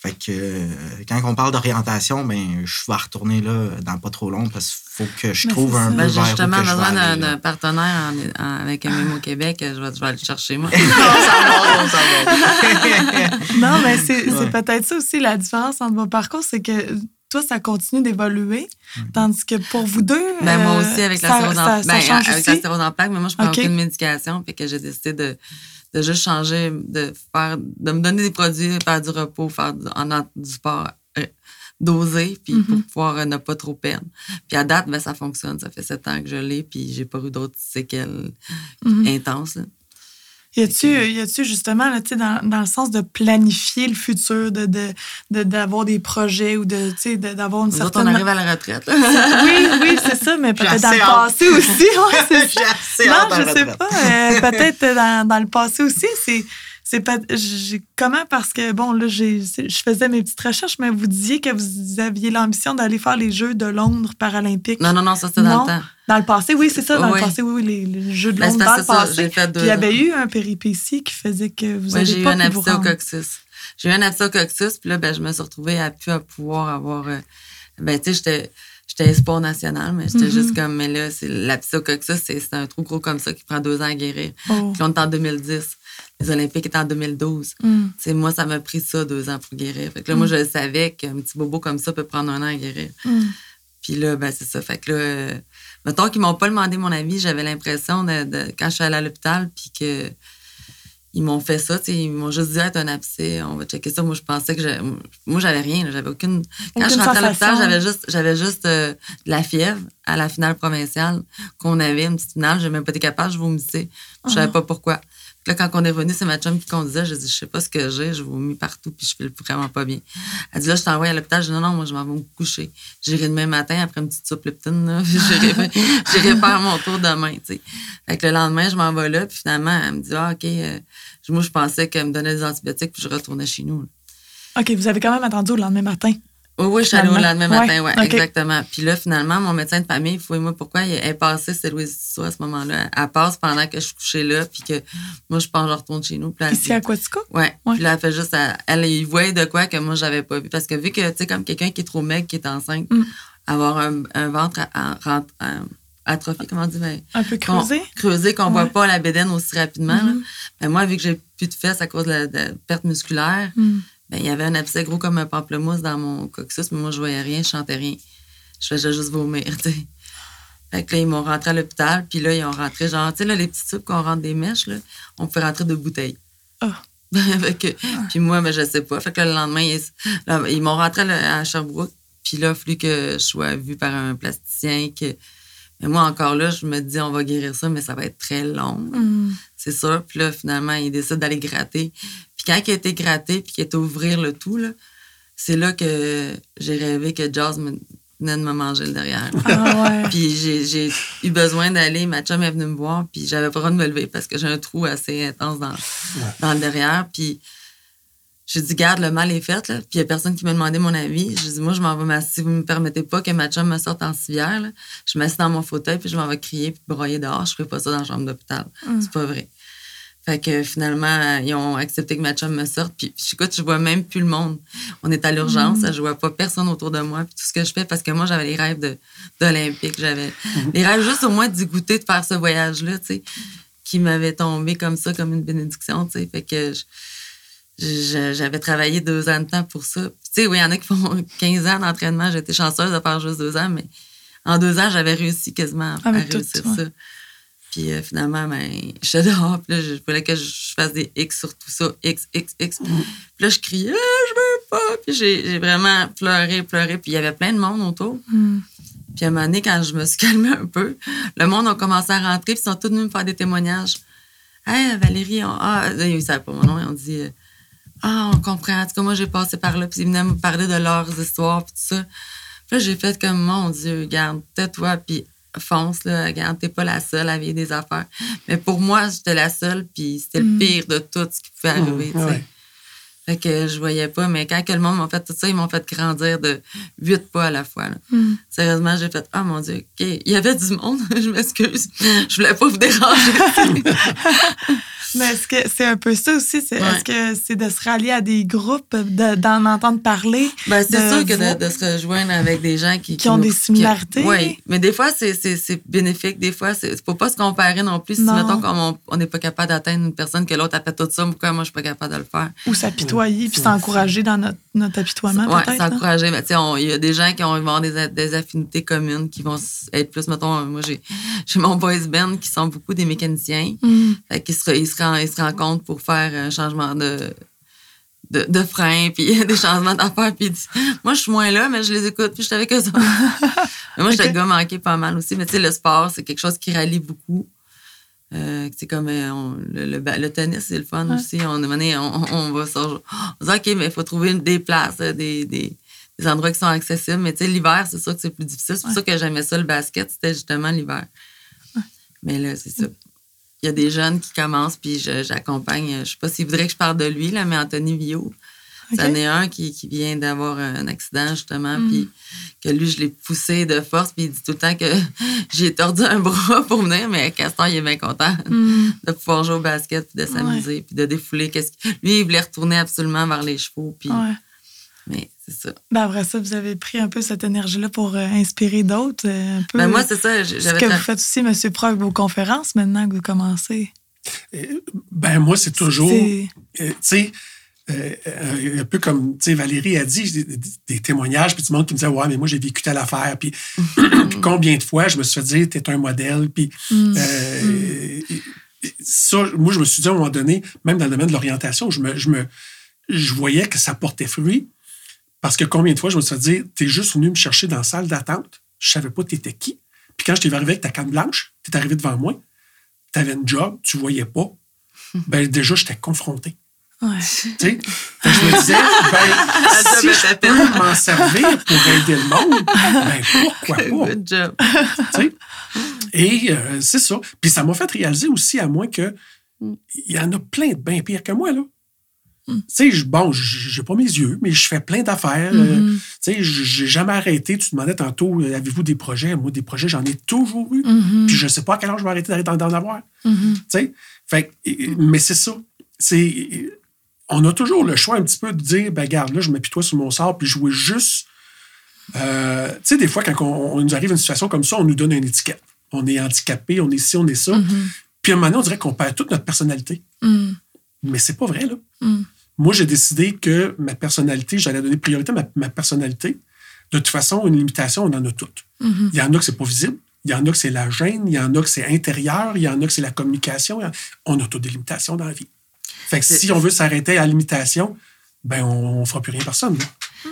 Fait que euh, quand on parle d'orientation, ben je vais retourner là dans pas trop long parce faut que je trouve un peu Ben, vers j'ai justement besoin d'un partenaire en- en- avec un Mémo Québec. Je vais, je vais aller le chercher, moi. [laughs] On s'en va, on s'en va. [laughs] Non, mais c'est Ouais. peut-être ça aussi la différence entre vos parcours, c'est que toi, ça continue d'évoluer, tandis que pour vous deux, Ben, moi euh, aussi, avec la ça, stérose ça, en ça ben, change avec la stérose en plaques, mais moi, je prends OK. aucune médication. Fait que j'ai décidé de, de juste changer, de faire, de me donner des produits, faire du repos, faire du, en, en- du sport dosé, puis pour pouvoir euh, ne pas trop perdre. Puis à date, ben, ça fonctionne. Ça fait sept ans que je l'ai, puis j'ai pas eu d'autres séquelles Mhm. intenses. là. Y a-tu, y a-tu justement, là, tu sais, dans, dans le sens de planifier le futur, de, de, de- d'avoir des projets ou de, de- d'avoir une Nous autres, certaine. on arrive à la retraite. là. Oui, oui, c'est ça, mais [laughs] peut-être dans le passé aussi. Ouais, c'est [laughs] ça. Non, je sais pas. euh, peut-être dans, dans le passé aussi, c'est. C'est pas, comment? Parce que, bon, là, je faisais mes petites recherches, mais vous disiez que vous aviez l'ambition d'aller faire les Jeux de Londres paralympiques. Non, non, non, ça, c'était dans le temps. Dans le passé, oui, c'est ça, dans Oui. le passé, oui, oui, les, les Jeux de Ben, Londres, dans le ça, deux Puis il y avait eu un péripétie qui faisait que vous Ouais, avez j'ai eu pas un abcès au coccyx. J'ai eu un abcès au coccyx, puis là, ben, je me suis retrouvée à plus à pouvoir avoir. euh, ben, tu sais, j'étais. J'étais espoir national, mais j'étais Mhm. juste comme, mais là, c'est au coccyx, c'est un trou gros comme ça qui prend deux ans à guérir. Oh. Puis on est en 2010. Les Olympiques étaient en 2012. Mm. Moi, ça m'a pris ça deux ans pour guérir. Fait que là, moi, je le savais qu'un petit bobo comme ça peut prendre un an à guérir. Mm. Puis là, ben, c'est ça. Fait que là, euh, mettons qu'ils m'ont pas demandé mon avis, j'avais l'impression de, de- quand je suis allée à l'hôpital, puis que ils m'ont fait ça, ils m'ont juste dit, ah, t'as un abcès, on va checker ça. Moi, je pensais que j'ai- moi, j'avais rien, j'avais aucune. Quand je suis rentrée à l'hôpital, sensation. j'avais juste, j'avais juste euh, de la fièvre à la finale provinciale qu'on avait, une petite finale, j'ai même pas été capable, je vomissais. Je savais Ah. pas pourquoi. Là, quand on est revenu, c'est ma chum qui conduisait. Je dis, je sais pas ce que j'ai, je vomis partout, puis je file vraiment pas bien. Elle dit, là, je t'envoie à l'hôpital. Je dis, non, non, moi, je m'en vais me coucher. J'irai demain matin après une petite soupe leptine, [laughs] j'irai faire mon tour demain, tu sais. Fait que le lendemain, je m'en vais là, puis finalement, elle me dit, ah, OK. euh, moi, je pensais qu'elle me donnait des antibiotiques, puis je retournais chez nous. là. OK, vous avez quand même attendu au lendemain matin. Oui, oui, je suis allée au lendemain matin, ouais, exactement. Puis là, finalement, mon médecin de famille, fouille-moi pourquoi, il est passé, c'est Louise Tissot à ce moment-là? Elle passe pendant que je suis couchée là, puis que moi, je pense je retourne chez nous. Puis elle Ici à Quatico? Ouais. Ouais. Puis là, elle fait juste, elle, elle il voyait de quoi que moi, j'avais pas vu. Parce que vu que, tu sais, comme quelqu'un qui est trop maigre, qui est enceinte, Mm. avoir un, un ventre à, atrophié, comment on dit, ben, Un peu creusé? creusé, qu'on Ouais. voit pas la bédaine aussi rapidement. là. Mhm. Ben, moi, vu que j'ai plus de fesses à cause de la, de la perte musculaire, Mm. Ben, il y avait un abcès gros comme un pamplemousse dans mon coccyx, mais moi, je voyais rien, je chantais rien. Je faisais juste vomir, [laughs] tu sais. Fait que là, ils m'ont rentré à l'hôpital, puis là, ils ont rentré, genre, tu sais, là, les petits tubes qu'on rentre des mèches, là, on fait rentrer de bouteilles. Ah. [laughs] Que- puis moi, ben, je sais pas. Fait que là, le lendemain, ils, m'ont rentré à Sherbrooke, puis là, il a fallu que je sois vue par un plasticien. Que... Mais moi, encore là, je me dis, on va guérir ça, mais ça va être très long Mm. c'est sûr. Puis là, finalement, il décide d'aller gratter. Puis quand il a été gratté, puis qu'il a été ouvrir le tout, là, c'est là que j'ai rêvé que Jazz me, venait de me manger le derrière. Ah ouais. [laughs] Puis j'ai, j'ai eu besoin d'aller, ma chum est venue me voir, puis j'avais pas le droit de me lever parce que j'ai un trou assez intense dans, dans le derrière. Puis j'ai dit, garde, le mal est fait, là. Puis il y a personne qui m'a demandé mon avis. J'ai dit, moi, je m'en vais m'asseoir. Si vous me permettez pas que ma chum me sorte en civière, là, je m'assieds dans mon fauteuil, puis je m'en vais crier, puis broyer dehors. Je ferai pas ça dans la chambre d'hôpital. C'est pas vrai. Fait que finalement, ils ont accepté que ma chum me sorte. Puis écoute, je vois même plus le monde. On est à l'urgence, je vois pas personne autour de moi. Puis tout ce que je fais, parce que moi, j'avais les rêves de- d'Olympique. J'avais les rêves juste au moins d'y goûter, de faire ce voyage-là, tu sais, qui m'avait tombé comme ça, comme une bénédiction, tu sais. Fait que je- je- j'avais travaillé deux ans de temps pour ça. Tu sais, oui, il y en a qui font [laughs] 15 ans d'entraînement. J'étais chanceuse de faire juste deux ans, mais en deux ans, j'avais réussi quasiment à tout, réussir ouais. ça. Puis euh, finalement, ben, j'étais dehors, puis là, je voulais que je fasse des X sur tout ça, X, X, X. Puis là, je criais, Ah, je veux pas. Puis j'ai vraiment pleuré, pleuré. Puis il y avait plein de monde autour. Mm. Puis à un moment donné, quand je me suis [laughs] calmée un peu, le monde a commencé à rentrer, puis ils sont tous venus me faire des témoignages. Hey, Valérie, on... ah, ils ne savaient pas mon nom, ils ont dit, euh, ah, on comprend. En tout cas, moi, j'ai passé par là, puis ils venaient me parler de leurs histoires, puis tout ça. Puis là, j'ai fait comme, mon Dieu, garde, tais-toi, puis fonce, là, regarde, t'es pas la seule à vivre des affaires. Mais pour moi, j'étais la seule, puis c'était le pire de tout ce qui pouvait arriver, tu sais. ouais. Fait que je voyais pas, mais quand que le monde m'a fait tout ça, ils m'ont fait grandir de huit pas à la fois. là. Mm. Sérieusement, j'ai fait Ah mon Dieu, OK. Il y avait du monde, [laughs] je m'excuse. Je voulais pas vous déranger. [laughs] Mais est-ce que c'est un peu ça aussi? c'est- Ouais. Est-ce que c'est de se rallier à des groupes, de- d'en entendre parler? Ben, c'est sûr que de, de se rejoindre avec des gens qui, Qui ont des similarités. Oui, mais des fois, c'est- c'est c'est bénéfique. Des fois, c'est faut pas se comparer non plus. Si, mettons, comme on- n'est pas capable d'atteindre une personne que l'autre a fait tout ça, pourquoi moi, je suis pas capable de le faire? Ou s'apitoyer, puis s'encourager dans notre, notre apitoiement, c'est hein? encouragé. Mais tu sais, on- il y a des gens qui ont, vont avoir des, des affinités communes, qui vont être plus, mettons, moi, j'ai j'ai mon boys band qui sont beaucoup des mécaniciens. Mm. Fait qu'ils se, ils se, ils se rencontrent pour faire un changement de, de, de frein, puis [laughs] des changements d'affaires. Puis moi, je suis moins là, mais je les écoute, puis je suis avec eux autres. [laughs] Mais moi, j'étais Ok. le gars manqué pas mal aussi. Mais tu sais, le sport, c'est quelque chose qui rallie beaucoup. Euh, c'est comme euh, on- le, le, ba- le tennis, c'est le fun Ouais. aussi. On, on, on va sur. On dit, OK, mais il faut trouver des places, euh, des, des, des endroits qui sont accessibles. Mais tu sais, l'hiver, c'est sûr que c'est plus difficile. C'est pour Ouais. ça que j'aimais ça, le basket, c'était justement l'hiver. Mais là, c'est ça. Il y a des jeunes qui commencent, puis je- j'accompagne. Je sais pas s'il voudrait que je parle de lui, là, mais Anthony Villot. Ok. C'en est un qui, qui vient d'avoir un accident, justement, Mm. puis que lui, je l'ai poussé de force, puis il dit tout le temps que [laughs] j'ai tordu un bras pour venir, mais Castor, il est bien content Mm. de pouvoir jouer au basket, puis de s'amuser, puis de défouler. Qu'est-ce que- Lui, il voulait retourner absolument vers les chevaux, puis... Ouais. Mais c'est ça. Ben après ça, vous avez pris un peu cette énergie-là pour euh, inspirer d'autres. euh, un peu. Ben moi, c'est ça. ce que vous faites aussi, M. Pro, avec vos conférences maintenant que vous commencez. Ben, moi, c'est toujours. Euh, tu sais, euh, euh, un peu comme tu sais, Valérie a dit, des, témoignages, puis du monde qui me disait Ouais, mais moi, j'ai vécu telle affaire. Puis, [clears throat] puis combien de fois je me suis fait dire T'es un modèle. Puis, Mm. euh, ça, moi, je me suis dit à un moment donné, même dans le domaine de l'orientation, je, me, je, me, je voyais que ça portait fruit. Parce que combien de fois je me suis fait dire T'es juste venu me chercher dans la salle d'attente, je savais pas t'étais qui. Puis quand je t'ai arrivé avec ta canne blanche, t'es arrivé devant moi, t'avais une job, tu voyais pas. Ben, déjà, j'étais confronté. Ouais. Tu sais, je me disais, ben, [laughs] si je peux m'en servir pour aider le monde, ben, pourquoi [laughs] pas? Good job. tu sais? Et euh, c'est ça. Puis ça m'a fait réaliser aussi à moi que il y en a plein de bien pires que moi, là. Tu sais, bon, j'ai pas mes yeux, mais je fais plein d'affaires. euh, Mhm. tu sais, j'ai jamais arrêté. Tu demandais tantôt, euh, avez-vous des projets? Moi, des projets, j'en ai toujours eu. Mhm. Puis je sais pas à quel âge je vais arrêter d'en d'en avoir. Mhm. Tu sais? Fait mais c'est ça. C'est, on a toujours le choix un petit peu de dire, ben, regarde, là, je m'apitoie sur mon sort, puis jouer juste. Euh, tu sais, des fois, quand on, on nous arrive à une situation comme ça, on nous donne une étiquette. On est handicapé, on est ci, on est ça. Mhm. Puis à un moment donné, on dirait qu'on perd toute notre personnalité. Mhm. Mais c'est pas vrai, là. Moi, j'ai décidé que ma personnalité, j'allais donner priorité à ma, ma personnalité. De toute façon, une limitation, on en a toutes. Mhm. Il y en a que c'est pas visible. Il y en a que c'est la gêne. Il y en a que c'est intérieur. Il y en a que c'est la communication. On a toutes des limitations dans la vie. Fait que C'est- si on veut s'arrêter à la limitation, ben on, on fera plus rien personne. là.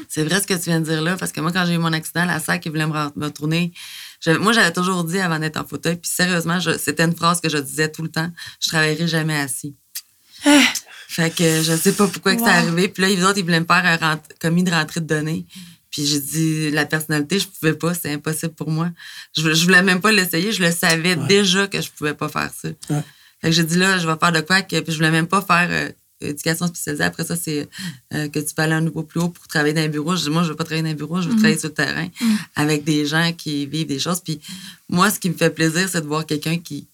C'est vrai ce que tu viens de dire là, parce que moi, quand j'ai eu mon accident, la SAC, ils voulaient me, re- me tourner. j'avais- moi, j'avais toujours dit avant d'être en fauteuil, puis sérieusement, je- c'était une phrase que je disais tout le temps je travaillerai jamais assis. Fait que je sais pas pourquoi que c'est Wow. arrivé. Puis là, les autres, ils voulaient me faire un rent- commis de rentrée de données. Puis j'ai dit, la personnalité, je pouvais pas, c'est impossible pour moi. Je, je voulais même pas l'essayer, je le savais déjà que je pouvais pas faire ça. Ouais. Fait que j'ai dit, là, je vais faire de quoi que, puis je voulais même pas faire euh, éducation spécialisée. Après ça, c'est euh, que tu peux aller à un niveau plus haut pour travailler dans un bureau. Je dis, moi, je veux pas travailler dans un bureau, je veux travailler sur le terrain avec des gens qui vivent des choses. Puis moi, ce qui me fait plaisir, c'est de voir quelqu'un qui,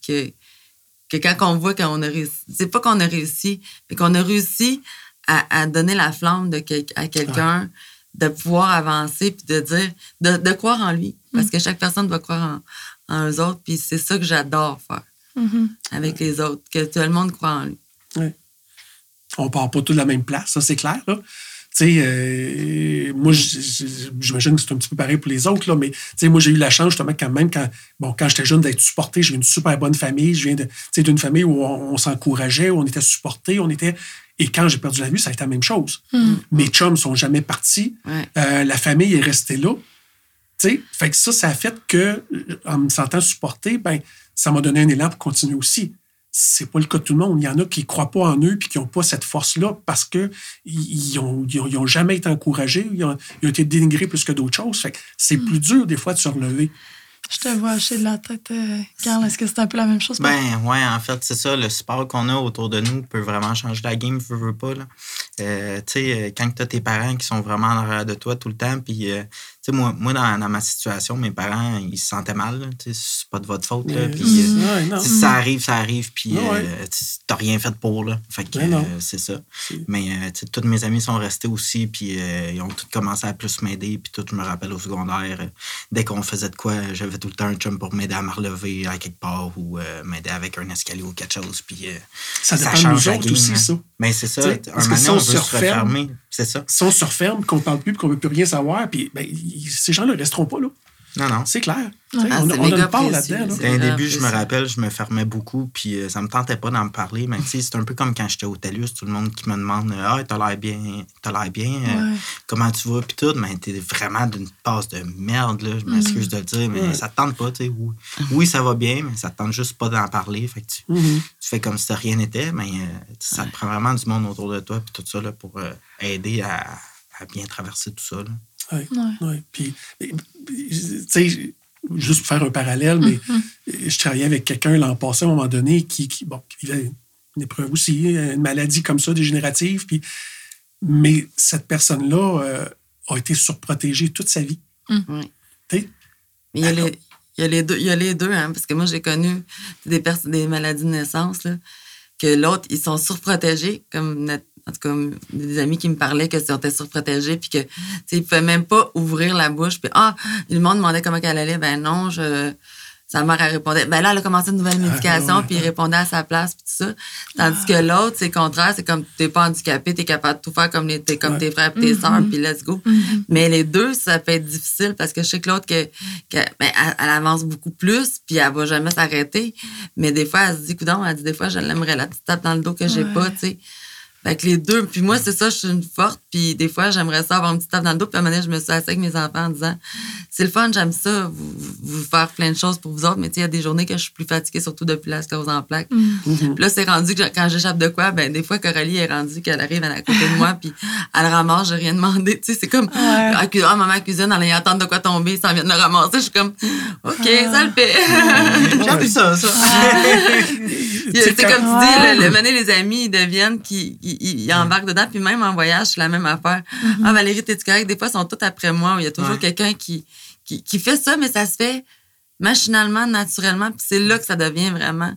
que quand on voit qu'on a réussi, c'est pas qu'on a réussi, mais qu'on a réussi à, à donner la flamme de quel- à quelqu'un, de pouvoir avancer, puis de dire, de, de croire en lui. Parce que chaque personne doit croire en, en eux autres, puis c'est ça que j'adore faire Mhm. avec les autres, que tout le monde croit en lui. on part pas tous de la même place, ça c'est clair. Là. Tu sais, euh, moi, j'imagine que c'est un petit peu pareil pour les autres, là, mais tu sais, moi, j'ai eu la chance, justement, quand même, quand, bon, quand j'étais jeune, d'être supporté. Je viens d'une super bonne famille. Je viens de, tu sais, d'une famille où on, on s'encourageait, où on était supporté, on était. Et quand j'ai perdu la vue, ça a été la même chose. Mes chums sont jamais partis. Ouais. Euh, la famille est restée là. Tu sais, fait que ça, ça a fait que, en me sentant supporté, ben, ça m'a donné un élan pour continuer aussi. C'est pas le cas de tout le monde. Il y en a qui croient pas en eux puis qui n'ont pas cette force-là parce que ils ils ont, ils ont, ils ont jamais été encouragés, ils ont, ils ont été dénigrés plus que d'autres choses. Fait que c'est plus dur des fois de se relever. Je te vois hacher de la tête, euh, Carl. Est-ce que c'est un peu la même chose? Ben, ouais, en fait, c'est ça. Le support qu'on a autour de nous peut vraiment changer la game, veux, veux pas. Là. Euh, tu sais, euh, quand tu as tes parents qui sont vraiment en arrière de toi tout le temps, puis, euh, sais, moi, moi dans, dans ma situation, mes parents, ils se sentaient mal. c'est pas de votre faute. Là, Euh, euh, non. ça arrive, ça arrive, puis Ouais, euh, t'as rien fait pour, là. Fait que euh, c'est ça. Mais, tous mes amis sont restés aussi, puis ils ont tous commencé à plus m'aider, puis tout, je me rappelle au secondaire, dès qu'on faisait de quoi, j'avais tout le temps un chum pour m'aider à me relever à quelque part ou m'aider avec un escalier ou quelque chose, puis Ça change la game, aussi, hein. ça. Mais c'est ça, un moment on on se veut se referme- refermer, c'est ça. Si on se referme, qu'on ne parle plus, qu'on ne veut plus rien savoir, puis ben, ces gens-là ne resteront pas là. Non, non. C'est clair. Sais, Ah, on, on a une part là-dedans. là. Ah, début, je me rappelle, je me fermais beaucoup, puis euh, ça me tentait pas d'en parler. Mais c'est un peu comme quand j'étais au TELUS, tout le monde qui me demande Ah, t'as l'air bien, t'as l'air bien, euh, Ouais. comment tu vas, puis tout. Mais t'es vraiment d'une passe de merde, là. Je m'excuse de le dire, mais Ouais. ça te tente pas, tu sais. Oui, oui, ça va bien, mais ça te tente juste pas d'en parler. Fait que tu, tu fais comme si rien n'était, mais euh, ça te prend vraiment du monde autour de toi, puis tout ça, là, pour euh, aider à, à bien traverser tout ça, là. Ouais, Ouais. Puis, tu sais, juste pour faire un parallèle, mais Mm-hmm. je travaillais avec quelqu'un l'an passé à un moment donné qui, qui, bon, qui vivait une épreuve aussi, une maladie comme ça, dégénérative. Puis, mais cette personne-là euh, a été surprotégée toute sa vie. Oui. Tu il y a les, il y a les deux, il y a les deux hein, parce que moi, j'ai connu des, pers- des maladies de naissance, là, que l'autre, ils sont surprotégés, comme notre- en tout cas, des amis qui me parlaient que c'était surprotégés, puis que, tu sais, ils pouvaient même pas ouvrir la bouche, puis ah, le monde demandait comment elle allait, ben non, je. Sa mère, elle répondait, ben là, elle a commencé une nouvelle médication, ouais, puis il répondait à sa place, puis tout ça. Tandis que l'autre, c'est le contraire, c'est comme t'es pas handicapé, t'es capable de tout faire comme, les, comme Ouais. tes frères et tes sœurs, puis let's go. Mais les deux, ça peut être difficile parce que je sais que l'autre, que, que, ben, elle, elle avance beaucoup plus, puis elle va jamais s'arrêter. Mais des fois, elle se dit, coudon, elle dit, des fois, je l'aimerais la petite tape dans le dos que j'ai Ouais. pas, tu sais. Fait que les deux, puis moi, c'est ça, je suis une forte, puis des fois, j'aimerais ça avoir une petite tape dans le dos, puis à un moment donné, je me suis assise avec mes enfants en disant, c'est le fun, j'aime ça, vous, vous faire plein de choses pour vous autres, mais tu sais, il y a des journées que je suis plus fatiguée, surtout depuis la sclérose en plaques. Puis Là, c'est rendu que quand j'échappe de quoi, ben des fois, Coralie est rendue qu'elle arrive, à côté de moi, puis elle ramasse, j'ai rien demandé. Tu sais, c'est comme, ah, cu- ah, maman cuisine, elle a attendre de quoi tomber, ça vient de le ramasser. Je suis comme, OK, ça le fait. [laughs] J'ai vu ça, ça. [laughs] C'est comme tu dis, le, le mener les amis, ils deviennent, qui ils, embarquent dedans, puis même en voyage, c'est la même affaire. Ah, Valérie, t'es-tu correct? Des fois, ils sont tous après moi, il y a toujours Ouais. quelqu'un qui, qui, qui fait ça, mais ça se fait machinalement, naturellement, puis c'est là que ça devient vraiment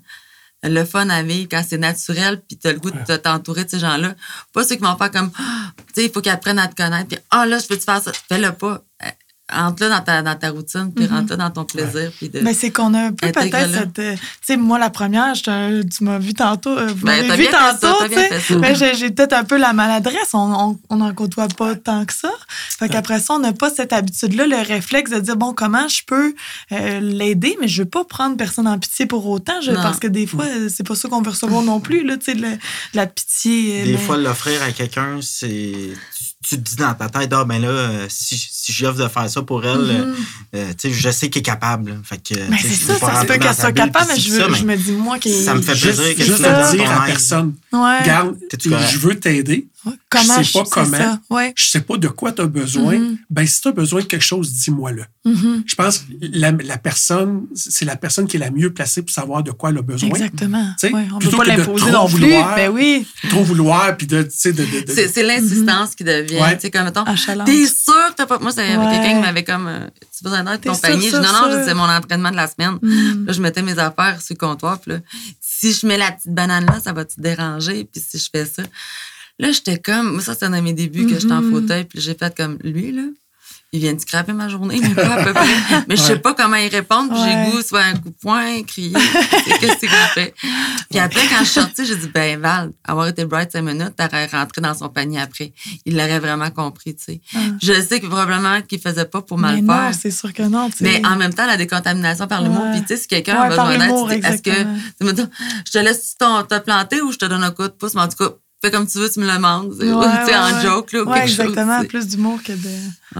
le fun à vivre quand c'est naturel, puis t'as le goût de te- t'entourer de ces gens-là. Pas ceux qui vont faire comme, Ah, tu sais, il faut qu'ils apprennent à te connaître, puis ah là, je peux te faire ça? Fais-le pas. Euh, Entre là dans ta, dans ta routine, puis rentre là dans ton plaisir, puis de... Ben, c'est qu'on a un peu peut-être cette. euh, tu sais, moi, la première, je tu m'as vu tantôt. euh, vous Ben, vu bien tantôt. Ben, j'ai peut-être un peu la maladresse. On n'en côtoie pas tant que ça. Fait qu'après ça, on n'a pas cette habitude-là, le réflexe de dire, bon, comment je peux euh, l'aider, mais je veux pas prendre personne en pitié pour autant, je- parce que des fois, euh, c'est pas ça qu'on veut recevoir non plus, là, tu sais, le- la pitié. Des fois, l'offrir à quelqu'un, c'est. Tu, te dis dans ta tête, ah, ben là, euh, si, si j'offre de faire ça pour elle, euh, euh, tu sais, je sais qu'elle est capable. Fait que, Ben, c'est je ça, se peut qu'elle soit capable, mais je, veux- ça, je me dis, moi, qui ça me fait Juste, plaisir que juste tu dire à personne, Ouais. correct? je veux t'aider, Comment je sais pas comment, ça, ouais. je sais pas de quoi tu as besoin, Mhm. ben si tu as besoin de quelque chose, dis-moi-le. Mhm. Je pense que la, la personne, c'est la personne qui est la mieux placée pour savoir de quoi elle a besoin. Exactement. Tu sais, Ouais, on ne peut plutôt pas que de l'imposer trop non plus. vouloir. Ben oui. Trop vouloir, puis de, tu sais, de, de, de- C'est l'insistance qui devient. Ouais. Tu sais, comme, mettons, t'es sûr que t'as pas. Moi, c'est Ouais. quelqu'un qui m'avait comme. euh, tu besoin d'aide, compagnie. sûr, Je dis, non, non, c'est mon entraînement de la semaine. Mm. Là, je mettais mes affaires sur le comptoir. Puis là, si je mets la petite banane là, ça va te déranger. Puis si je fais ça. Là, j'étais comme. Moi, ça, c'était dans mes débuts que j'étais en Mhm. fauteuil. Puis j'ai fait comme lui, là. Il vient de scraper ma journée, mais pas à peu près. [laughs] Mais je sais Ouais. pas comment y répondre. Puis Ouais. j'ai goût, soit un coup de poing, crier. C'est Qu'est-ce qu'il fait? Puis après, quand je suis sortie, j'ai dit, ben Val, avoir été bright cinq minutes, t'aurais rentré dans son panier après. Il l'aurait vraiment compris, tu sais. Ah. Je sais que probablement qu'il faisait pas pour mal Mais non, faire. c'est sûr que non. Mais en même temps, la décontamination par l'humour. Ouais. Puis, tu sais, si quelqu'un a besoin d'aide, est-ce que, tu me dis, je te laisse te planter ou je te donne un coup de pouce? Mais en tout cas, fais comme tu veux, tu me le demandes. tu sais, Ouais, tu sais, en ouais. joke, là, ou Ouais, quelque chose, exactement. Plus d'humour que de.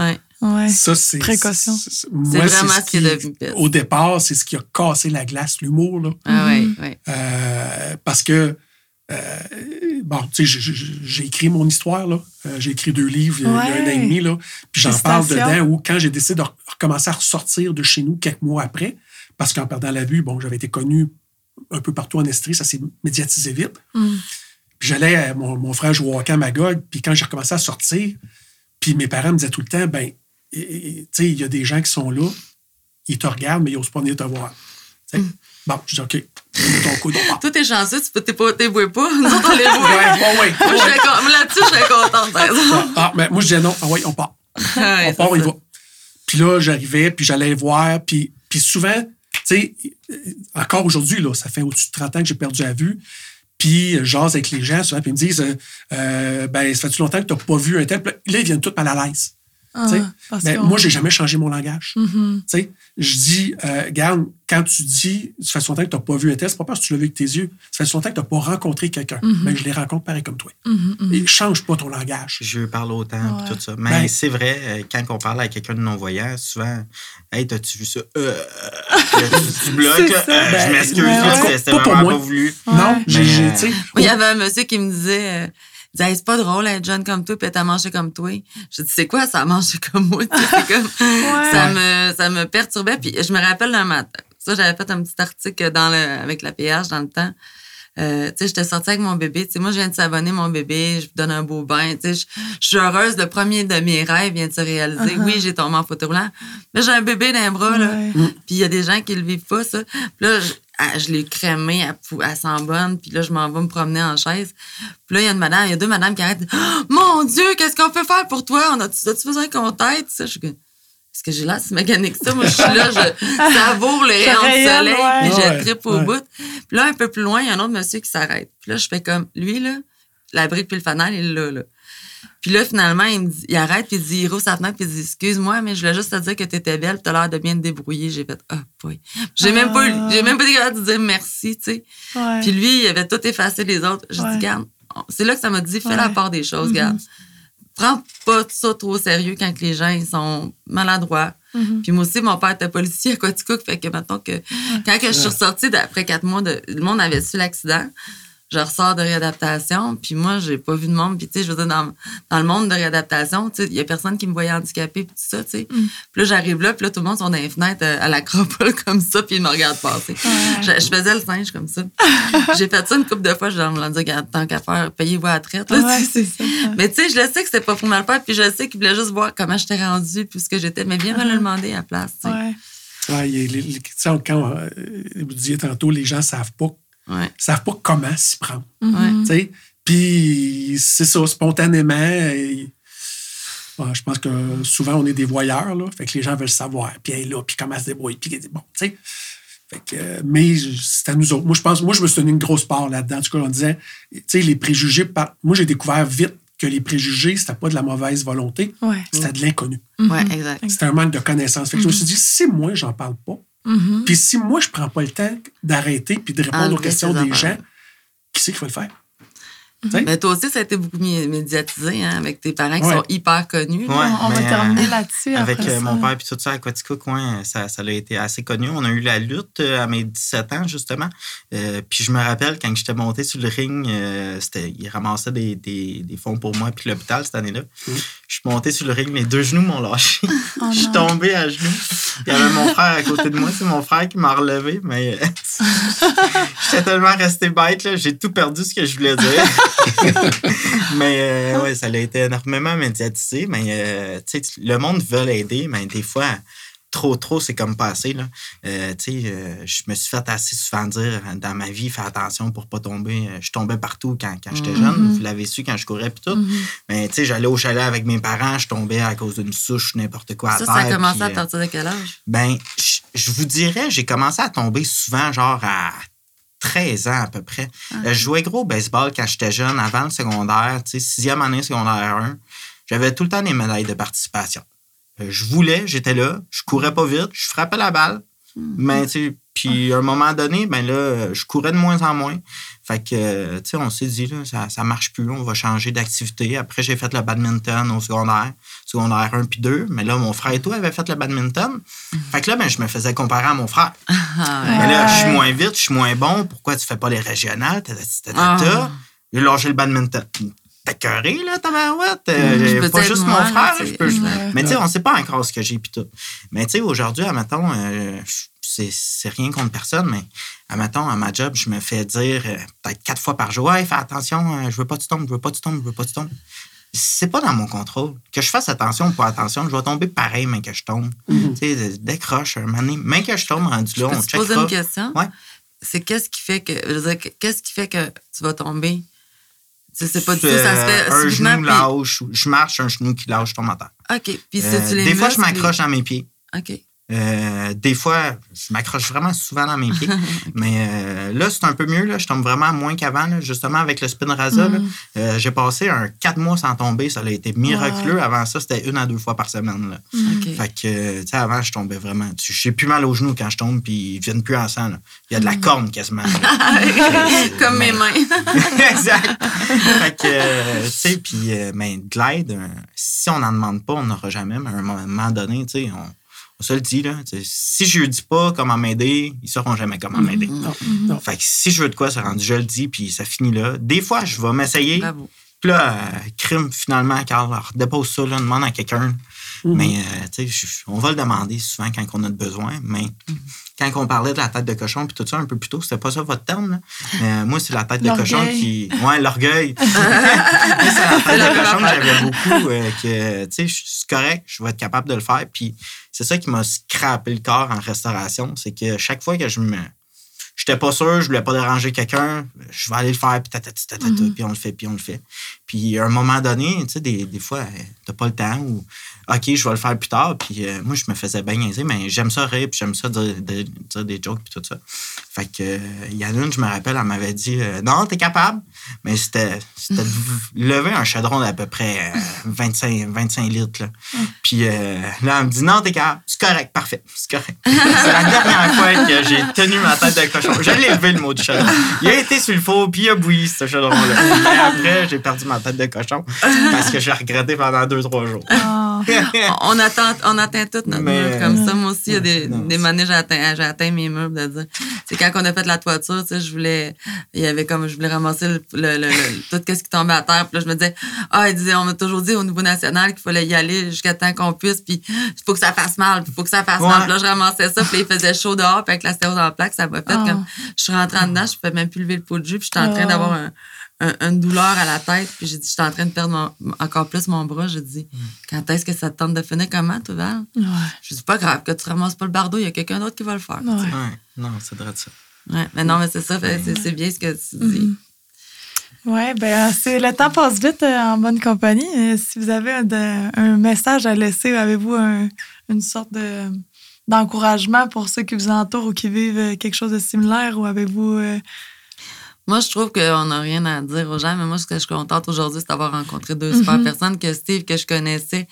Ouais. Ouais. Ça, c'est. Précaution. c'est- C'est moi, vraiment ce qui est devenu. Au départ, c'est ce qui a cassé la glace, l'humour, là. Ah, ouais, Mhm. ouais. Euh, parce que, euh, bon, tu sais, j'ai- écrit mon histoire, là. Euh, j'ai écrit deux livres il y a- il y a un an et Ouais. demi, là. Puis j'en parle dedans où, quand j'ai décidé de re- recommencer à ressortir de chez nous quelques mois après, parce qu'en perdant la vue, bon, j'avais été connu un peu partout en Estrie, ça s'est médiatisé vite. Mm. J'allais, mon, mon frère jouait au hockey à Magog, puis quand j'ai recommencé à sortir, puis mes parents me disaient tout le temps, ben, tu sais, il y a des gens qui sont là, ils te regardent, mais ils n'osent pas venir te voir. Sais? Bon, je dis, OK, mets ton coude, on part. Toi, t'es chanceux, tu peux, t'es pas. Nous autres, on les [laughs] voit. Ouais, ouais, ouais. Moi, là-dessus, je serais contente. [laughs] Ah, mais moi, je disais non. Ah oui, on part. Ouais, on part, on y va. Puis là, j'arrivais, puis j'allais voir. Puis, puis souvent, tu sais, encore aujourd'hui, là, ça fait au-dessus de 30 ans que j'ai perdu la vue. Puis, euh, j'ase avec les gens, souvent, puis ils me disent, euh, euh, ben, ça fait-tu longtemps que tu n'as pas vu un tel? Là, ils viennent tous mal à l'aise. Ah, Mais moi, j'ai jamais changé mon langage. Mhm. Tu sais, je dis, euh, regarde, quand tu dis, ça fait longtemps que tu n'as pas vu un test, c'est pas parce que tu l'as vu avec tes yeux. Ça fait longtemps que tu n'as pas rencontré quelqu'un. Mais je les rencontre pareil comme toi. Mhm. Et change pas ton langage. Je parle autant, Ouais. tout ça. Mais Ben- c'est vrai, euh, quand on parle à quelqu'un de non-voyant, souvent, Hey, t'as-tu vu ça? Euh, [laughs] là, tu, tu bloques. Euh, Ben, je m'excuse, ouais, c'était- pour vraiment moi. pas voulu. Non, Ouais. j'ai, euh, il y avait un monsieur qui me disait, disait, Hey, c'est pas drôle être jeune comme toi, puis être à manger comme toi. Je dis, c'est quoi ça, manger comme moi? [laughs] Comme, ça, me, ça me perturbait. Puis je me rappelle un matin, ça, j'avais fait un petit article dans le, avec la PH dans le temps. Euh, tu sais, j'étais sortie avec mon bébé. Tu sais, moi, je viens de savonner mon bébé, je lui donne un beau bain. Tu sais, je, suis heureuse. Le premier de mes rêves vient de se réaliser. Uh-huh. Oui, j'ai tombé en fauteuil roulant. Mais j'ai un bébé dans les bras, là. Ouais. Puis il y a des gens qui le vivent pas, ça. Puis là, je, je l'ai crémé, elle, pou- elle sent bonne. Puis là, je m'en vais me promener en chaise. Puis là, il y a une madame, il y a deux madames qui arrêtent. Oh, mon Dieu, qu'est-ce qu'on peut faire pour toi? On a-tu as-tu besoin qu'on t'aide? Ça, je suis est-ce que j'ai l'air si mécanique que ça? Moi, je suis là, je savoure le rayon de soleil, ouais. puis Ouais, je tripe au ouais. bout. Puis là, un peu plus loin, il y a un autre monsieur qui s'arrête. Puis là, je fais comme, lui, là, la brique puis le fanal, il est là, là. Puis là, finalement, il, me dit, il arrête, puis il dit, il roule sa fenêtre, puis il dit, excuse-moi, mais je voulais juste te dire que t'étais belle, puis t'as l'air de bien te débrouiller. J'ai fait, ah, boy. J'ai même pas, eu- j'ai même pas été capable de dire merci, tu sais. Ouais. Puis lui, il avait tout effacé les autres. J'ai Ouais. dit, garde, c'est là que ça m'a dit, fais Ouais. la part des choses, Mhm. garde. Prends pas ça trop au sérieux quand que les gens ils sont maladroits. Mhm. Puis moi aussi, mon père était policier à Quaticook, fait que maintenant que quand que je suis ressortie d'après quatre mois, de, le monde avait su l'accident. Je ressors de réadaptation, puis moi, j'ai pas vu de monde. Puis, tu sais, je veux dire, dans, dans le monde de réadaptation, tu sais, il y a personne qui me voyait handicapée, puis tout ça, tu sais. Mm. Puis là, j'arrive là, puis là, tout le monde sont dans les fenêtres euh, à l'acropole [laughs] comme ça, puis ils me regardent passer. Je, je faisais le singe comme ça. [laughs] j'ai fait ça une couple de fois, je leur ai dit, Regarde, tant qu'à faire, payez-vous à la traite. là, Ouais, tu sais. c'est ça. Mais tu sais, je le sais que c'était pas pour mal faire, puis je le sais qu'ils voulaient juste voir comment j'étais rendue, puis ce que j'étais. Mais bien me le demander à la place, tu sais. Ouais. Ouais, les- les- quand euh, vous disiez tantôt, les gens savent pas, Ouais. savent pas comment s'y prendre. Tu sais? Puis c'est ça, spontanément. et- je pense que souvent on est des voyeurs, là. Fait que les gens veulent savoir. Puis elle est là, puis comment elle se débrouille. Puis bon, tu sais? Fait que, euh, mais c'est à nous autres. Moi, je pense, moi, je me suis donné une grosse part là-dedans. En tout cas, on disait, tu sais, les préjugés. par- Moi, j'ai découvert vite que les préjugés, c'était pas de la mauvaise volonté, Ouais. c'était de l'inconnu. Ouais, exact. C'était un manque de connaissances. Fait que je me suis dit, si moi, j'en parle pas, Mhm. puis si moi, je prends pas le temps d'arrêter puis de répondre aux questions des gens, qui c'est qui va le faire? Sais? Mais toi aussi, ça a été beaucoup médiatisé, hein, avec tes parents qui Ouais. sont hyper connus. Ouais, on va terminer euh, là-dessus. Avec après euh, ça. mon père puis tout ça à Quaticook, ouais, ça, ça a été assez connu. On a eu la lutte euh, à mes 17 ans, justement. Euh, puis je me rappelle, quand j'étais monté sur le ring, euh, c'était, il ramassait des, des, des fonds pour moi puis l'hôpital cette année-là. Je suis monté sur le ring, mes deux genoux m'ont lâché. [laughs] Oh je suis non. tombé à genoux. Il y avait mon frère à côté de moi. C'est mon frère qui m'a relevé, mais euh, [laughs] j'étais tellement resté bête, là, j'ai tout perdu ce que je voulais dire. [laughs] mais euh, ouais, ça a été énormément médiatisé. Mais euh, tu sais, le monde veut aider, mais des fois, trop, trop, c'est comme passé. Là. Euh, tu sais, euh, je me suis fait assez souvent dire dans ma vie, fais attention pour pas tomber. Euh, Je tombais partout quand, quand j'étais jeune. Vous l'avez su quand je courais puis tout. Mais tu sais, j'allais au chalet avec mes parents, je tombais à cause d'une souche, n'importe quoi à Ça, terre. ça a commencé puis, à partir de quel âge? ben, je- je vous dirais, j'ai commencé à tomber souvent, genre à 13 ans à peu près. Euh, Je jouais gros au baseball quand j'étais jeune, avant le secondaire, tu sais, sixième année secondaire 1. J'avais tout le temps des médailles de participation. Euh, Je voulais, j'étais là, je courais pas vite, je frappais la balle. Mais, tu sais, puis à un moment donné, ben là, je courais de moins en moins. Fait que, tu sais, on s'est dit, là, ça, ça marche plus, on va changer d'activité. Après, j'ai fait le badminton au secondaire, secondaire 1 puis 2. Mais là, mon frère et toi avaient fait le badminton. Fait que là, ben, je me faisais comparer à mon frère. Ah. Mais là, je suis moins vite, je suis moins bon. Pourquoi tu fais pas les régionales? T'as- t'as- t'as- Ah. t'as. J'ai le badminton. T'es carré, là, tabarouette. Euh, peux pas juste moi, mon frère. je peux-. Ouais. Mais tu sais, on sait pas encore ce que j'ai puis tout. Mais tu sais, aujourd'hui, admettons, euh, c'est c'est rien contre personne, mais admettons, à ma job, je me fais dire euh, peut-être quatre fois par jour, hey, fais attention, euh, je veux pas que tu tombes, je veux pas que tu tombes, je veux pas que tu tombes. C'est pas dans mon contrôle. Que je fasse attention ou pas attention, je vais tomber pareil, mais que je tombe. Tu sais, décroche un moment donné. Même que je tombe rendu là, on peux te poser une question? Ouais. C'est qu'est-ce qui fait que. je veux dire, qu'est-ce qui fait que tu vas tomber? Tu C'est pas du tout, ça se Euh, fait un subitement. genou lâche, je marche, un genou qui lâche, je tombe à terre. OK. Puis Euh, c'est-tu les des fois, je m'accroche dans mes pieds. OK. Euh, des fois, je m'accroche vraiment souvent dans mes pieds. [laughs] Mais euh, là, c'est un peu mieux. Là. Je tombe vraiment moins qu'avant. Justement, avec le spin rasa, là, euh, j'ai passé un quatre mois sans tomber. Ça a été miraculeux. Avant ça, c'était une à deux fois par semaine. Là. OK. Fait que, tu sais, avant, je tombais vraiment. J'ai plus mal aux genoux quand je tombe, puis ils viennent plus en sang. là. Il y a de la corne quasiment. [laughs] Comme mes mains. [laughs] exact. fait que, tu sais, puis, mais de l'aide, euh, si on n'en demande pas, on n'aura jamais. Mais à un moment donné, tu sais, on, on se le dit, là. Si je ne dis pas comment m'aider, ils ne sauront jamais comment m'aider. Fait que si je veux de quoi, c'est rendu, je le dis, puis ça finit là. Des fois, je vais m'essayer. Puis là, euh, crime, finalement, Carl, alors, dépose ça, là, demande à quelqu'un. Mais, euh, tu sais, on va le demander souvent quand on a besoin. Mais quand on parlait de la tête de cochon puis tout ça un peu plus tôt, c'était pas ça votre terme, là. Mais euh, moi, c'est la tête de cochon qui. Ouais, l'orgueil. [laughs] C'est la tête de cochon que j'avais beaucoup. euh, que, tu sais, je- c'est correct, je vais être capable de le faire. Puis c'est ça qui m'a scrappé le corps en restauration. C'est que chaque fois que je me. J'étais pas sûr, je voulais pas déranger quelqu'un, je vais aller le faire, puis tatati, tatata, puis on le fait, puis on le fait. Puis à un moment donné, tu sais, des, des fois, euh, t'as pas le temps ou OK, je vais le faire plus tard. Puis euh, moi, je me faisais bien niaiser, mais j'aime ça rire, puis j'aime ça dire, dire- dire des jokes, puis tout ça. Fait que, euh, il y en a une, je me rappelle, elle m'avait dit euh, Non, t'es capable. Mais c'était de lever un chaudron d'à peu près euh, [laughs] 25, 25 litres. Là. Puis là, elle me dit Non, t'es capable. C'est correct, parfait. C'est correct. [laughs] C'est la dernière fois que j'ai tenu ma tête de cochon. Je l'ai levé le mot du chaudron. Il a été sur le four, puis il a bouilli, ce chaudron-là. Mais après, j'ai perdu ma tête de cochon parce que j'ai regretté pendant deux, trois jours. Ah. on, atteint, on atteint toutes notre Mais, mur comme ça. Moi aussi, il y a des, non, des années, j'ai atteint, atteint mes murs de dire. C'est quand on a fait la toiture, tu sais, je voulais, il y avait comme, je voulais ramasser le, le, tout ce qui tombait à terre. Puis là, je me disais, ah, il disait, on m'a toujours dit au niveau national qu'il fallait y aller jusqu'à temps qu'on puisse. Puis il faut que ça fasse mal, puis il faut que ça fasse Ouais. mal. Puis là, je ramassais ça, puis il faisait chaud dehors, avec la dans la plaque, ça m'a fait Ah. comme, je suis rentrée en dedans, je pouvais même plus lever le pot de jus, puis j'étais en train Ah. d'avoir un, un- une douleur à la tête, puis j'ai dit, j'étais en train de perdre mon- encore plus mon bras. J'ai dit, quand est-ce que ça te tente de finir comment, toi, Val? Ouais. Je dis, pas grave, que tu ramasses pas le bardeau, il y a quelqu'un d'autre qui va le faire. Ouais. Ouais, non, c'est vrai de ça. Ouais, mais non, mais c'est ça, c'est c'est bien ce que tu dis. Mhm. Ouais, ben c'est le temps passe vite euh, en bonne compagnie. Euh, si vous avez un, de- un message à laisser, avez-vous un- une sorte de d'encouragement pour ceux qui vous entourent ou qui vivent euh, quelque chose de similaire ou avez-vous euh, Moi, je trouve qu'on n'a rien à dire aux gens, mais moi, ce que je suis contente aujourd'hui, c'est d'avoir rencontré deux super Mhm. personnes, que Steve, que je connaissais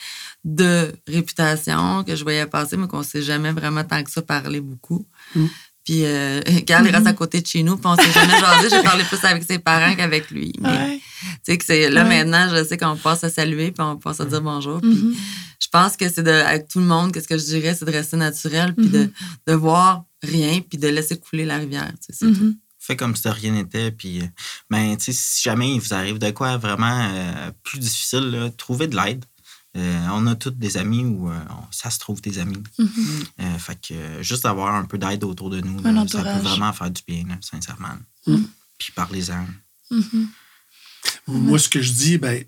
de réputation, que je voyais passer, mais qu'on ne s'est jamais vraiment tant que ça parlé beaucoup. Mhm. Puis euh, [laughs] Carl, il reste à côté de chez nous, puis on s'est jamais jasé. J'ai parlé plus avec ses parents qu'avec lui. Mais, Ouais. tu sais que c'est là Ouais. maintenant, je sais qu'on passe à saluer, puis on passe à dire bonjour. Puis Mhm. Je pense que c'est de, avec tout le monde, qu'est-ce que je dirais, c'est de rester naturel, puis de, Mhm. de voir rien, puis de laisser couler la rivière. tu sais, c'est tout. Mhm. Fait comme si de rien n'était. Puis, euh, ben, tu sais, si jamais il vous arrive de quoi vraiment euh, plus difficile, là, trouvez de l'aide. Euh, on a tous des amis où euh, ça se trouve des amis. Mhm. Euh, fait que euh, juste avoir un peu d'aide autour de nous, là, ça peut vraiment faire du bien, là, sincèrement. Mm. Puis parlez-en. Mhm. Moi, ce que je dis, ben,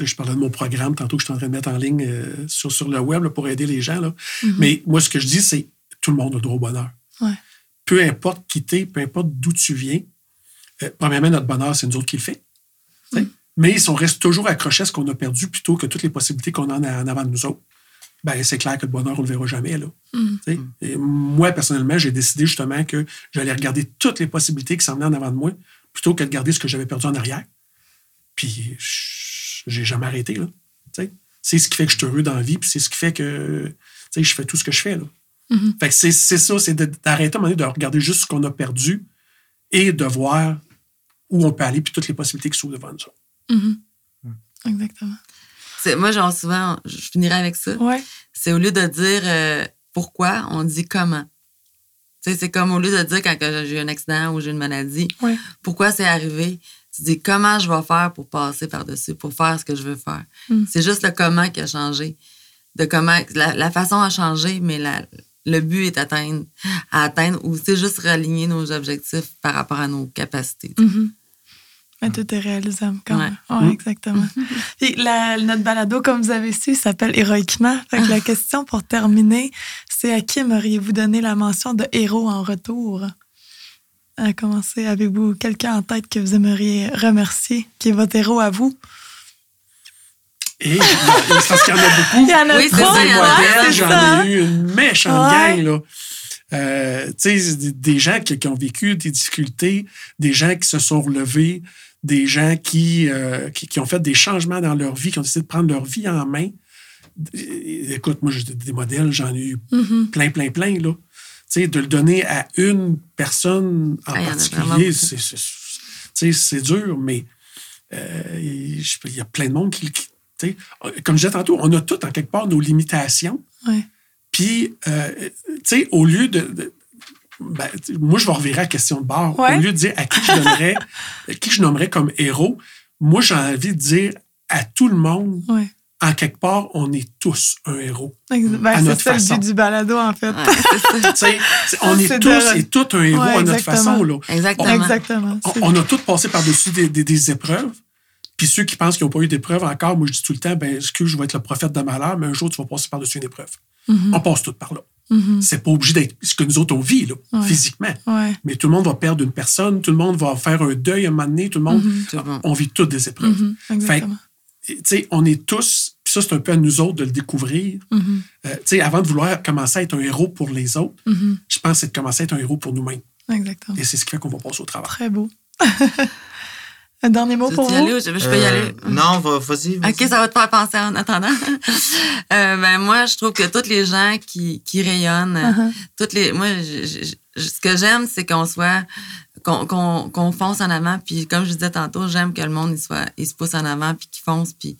je parlais de mon programme tantôt que je suis en train de mettre en ligne euh, sur, sur le web là, pour aider les gens. Là. Mhm. Mais moi, ce que je dis, c'est tout le monde a le droit au bonheur. Ouais. Peu importe qui t'es, peu importe d'où tu viens, euh, premièrement, notre bonheur, c'est nous autres qui le fait. sais. Mais si on reste toujours accroché à ce qu'on a perdu plutôt que toutes les possibilités qu'on a en, avant de nous autres, ben, c'est clair que le bonheur, on ne le verra jamais. Là. Sais. Et moi, personnellement, j'ai décidé justement que j'allais regarder toutes les possibilités qui s'en venaient en avant de moi plutôt que de garder ce que j'avais perdu en arrière. Puis, je- j'ai jamais arrêté. C'est ce qui fait que je suis heureux dans la vie, puis c'est ce qui fait que tu sais, je fais tout ce que je fais. Là. Mhm. Fait que c'est c'est ça, c'est d'arrêter à un moment donné de regarder juste ce qu'on a perdu et de voir où on peut aller, puis toutes les possibilités qui sont devant nous. Mhm. Exactement. C'est- Moi, genre, souvent, je finirai avec ça. Ouais. C'est au lieu de dire euh, pourquoi, on dit comment. Tu sais, c'est comme au lieu de dire quand j'ai eu un accident ou j'ai une maladie, Ouais. pourquoi c'est arrivé, tu dis comment je vais faire pour passer par-dessus, pour faire ce que je veux faire? Mm. C'est juste le comment qui a changé. De comment, la, la façon a changé, mais la, le but est atteindre, à atteindre ou c'est juste réaligner nos objectifs par rapport à nos capacités. Mhm. Mais tout est réalisable quand Ouais. même. Ouais, exactement. [laughs] Puis la- notre balado, comme vous avez su, s'appelle Héroïquement. Fait que la [laughs] question pour terminer, c'est à qui aimeriez-vous donner la mention de héros en retour? À commencer, avez-vous quelqu'un en tête que vous aimeriez remercier, qui est votre héros à vous? Et parce qu'il y en a beaucoup. Il y en a Oui, J'en ça. ai eu une méchante Ouais. gang, là. Euh, tu sais, des, gens qui, qui ont vécu des difficultés, des gens qui se sont relevés, des gens qui, euh, qui, qui ont fait des changements dans leur vie, qui ont décidé de prendre leur vie en main. Écoute, moi, j'ai des- modèles, j'en ai eu Mhm. plein, plein, plein, là. Sais, de le donner à une personne en Ah, particulier, c'est, dur, mais euh, il y a plein de monde qui... qui- sais, comme je disais tantôt, on a toutes, en quelque part, nos limitations. Ouais. Puis, euh, tu sais, au lieu de. de- ben, moi, je vais revirer la question de bord. Ouais. Au lieu de dire à qui je donnerais, [laughs] qui je nommerais comme héros, moi, j'ai envie de dire à tout le monde, Ouais. En quelque part, on est tous un héros. À Ben, c'est notre ça le façon. but du balado, en fait. Ouais, ça. [laughs] On est de- tous et toutes un héros Ouais, à notre exactement. façon. Là. Exactement. Exactement. On, C'est- on a tous passé par-dessus des, des- des épreuves. Puis ceux qui pensent qu'ils n'ont pas eu d'épreuve encore, moi, je dis tout le temps, ben, excuse, je vais être le prophète de malheur, mais un jour, tu vas passer par-dessus une épreuve. Mhm. On passe tous par là. Mhm. C'est pas obligé d'être ce que nous autres, on vit, là, Ouais. physiquement. Ouais. Mais tout le monde va perdre une personne, tout le monde va faire un deuil à un moment donné, tout le monde. Mhm. Monde. On vit toutes des épreuves. Exactement. Sais, on est tous, puis ça, c'est un peu à nous autres de le découvrir. Euh, tu sais, avant de vouloir commencer à être un héros pour les autres, Mhm. je pense que c'est de commencer à être un héros pour nous-mêmes. Exactement. Et c'est ce qui fait qu'on va passer au travail. Très beau. [laughs] Un dernier mot pour aller vous? ou je, je peux y Euh, aller? Non, va- vas-y. vas-y. OK, ça va te faire penser en attendant. [laughs] Euh, ben moi, je trouve que tous les gens qui, qui rayonnent, Uh-huh. toutes les, moi, je- je- je- ce que j'aime, c'est qu'on soit, qu'on fonce en avant. Puis comme je disais tantôt, j'aime que le monde il soit, il se pousse en avant puis qu'il fonce. Puis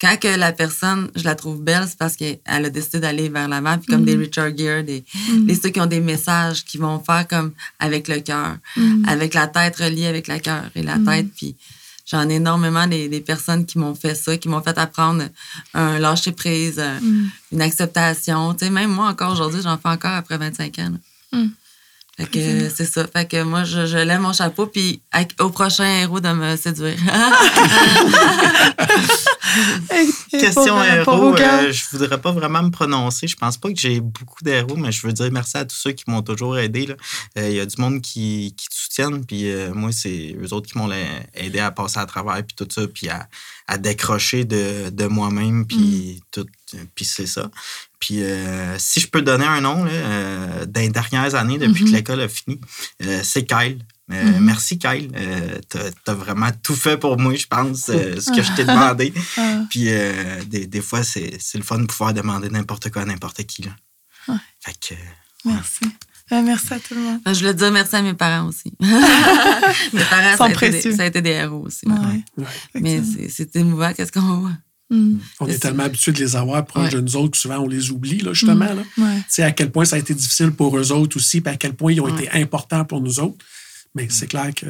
quand que la personne, je la trouve belle, c'est parce qu'elle a décidé d'aller vers l'avant. Puis comme des Richard Gere, des, des ceux qui ont des messages qui vont faire comme avec le cœur, avec la tête reliée avec le cœur et la tête. Puis J'en ai énormément des, des personnes qui m'ont fait ça, qui m'ont fait apprendre un lâcher prise, un- une acceptation. Tu sais, même moi, encore aujourd'hui, j'en fais encore après 25 ans. là. Mm. Fait que c'est ça. Fait que moi, je, je lève mon chapeau, puis à- au prochain héros de me séduire. [laughs] Question pour, euh, pour héros, Carl? euh, je voudrais pas vraiment me prononcer. Je pense pas que j'ai beaucoup d'héros, mais je veux dire merci à tous ceux qui m'ont toujours aidé. là. Euh, Il y a du monde qui, qui te soutiennent, puis euh, moi, c'est eux autres qui m'ont aidé à passer à travers, puis tout ça, puis à, à décrocher de, de moi-même, puis tout. Puis c'est ça. Puis euh, si je peux donner un nom, là, euh, dans les dernières années, depuis que l'école a fini, euh, c'est Kyle. Euh, Merci Kyle. Euh, t'as, t'as vraiment tout fait pour moi, je pense, euh, ce que je t'ai demandé. [laughs] Ah. Puis euh, des, des fois, c'est, le fun de pouvoir demander n'importe quoi à n'importe qui. Là. Ouais. Fait que, Merci. Merci à tout le monde. Ben, Je voulais dire merci à mes parents aussi. [laughs] mes parents, ça a, été des, précieux. ça a été des héros aussi. ouais. Ouais. Mais c'est émouvant, qu'est-ce qu'on voit? Mm. On est tellement habitués de les avoir proches Ouais. de nous autres que souvent on les oublie, là, justement. là. Ouais. Tu sais, à quel point ça a été difficile pour eux autres aussi, puis à quel point ils ont Ouais. été importants pour nous autres. Mais c'est clair que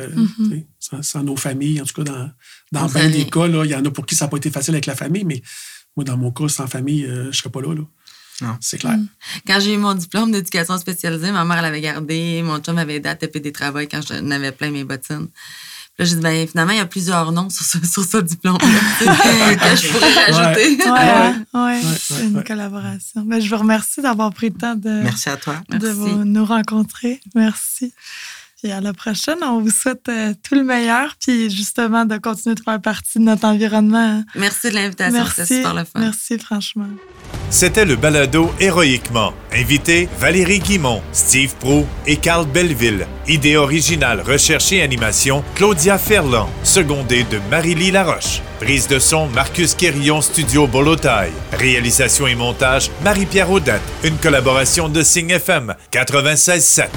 sais, sans, sans nos familles, en tout cas, dans, dans bien des cas, il y en a pour qui ça n'a pas été facile avec la famille, mais moi, dans mon cas, sans famille, euh, je ne serais pas là. là. Non. C'est clair. Quand j'ai eu mon diplôme d'éducation spécialisée, ma mère l'avait gardé. Mon chum m'avait aidé à taper des travaux quand j'en avais plein mes bottines. Là, j'ai dit, ben, finalement, il y a plusieurs noms sur ce, [laughs] sur ce sais, [laughs] que je pourrais rajouter. Ouais, ouais, Ouais, c'est une ouais. collaboration. Ben, je vous remercie d'avoir pris le temps de, Merci à toi. de Merci. vous- nous rencontrer. Merci. Puis à la prochaine, on vous souhaite euh, tout le meilleur, puis justement de continuer de faire partie de notre environnement. Merci de l'invitation, c'était Merci. super le fun. Merci, franchement. C'était le balado Héroïquement. Invité Valérie Guimont, Steve Prou et Carl Belleville. Idée originale, recherche et animation, Claudia Ferland. Secondée de Marie-Lie Laroche. Prise de son, Marcus Quérillon, Studio Bolotaille. Réalisation et montage, Marie-Pierre Audette. Une collaboration de Signe FM 96.7.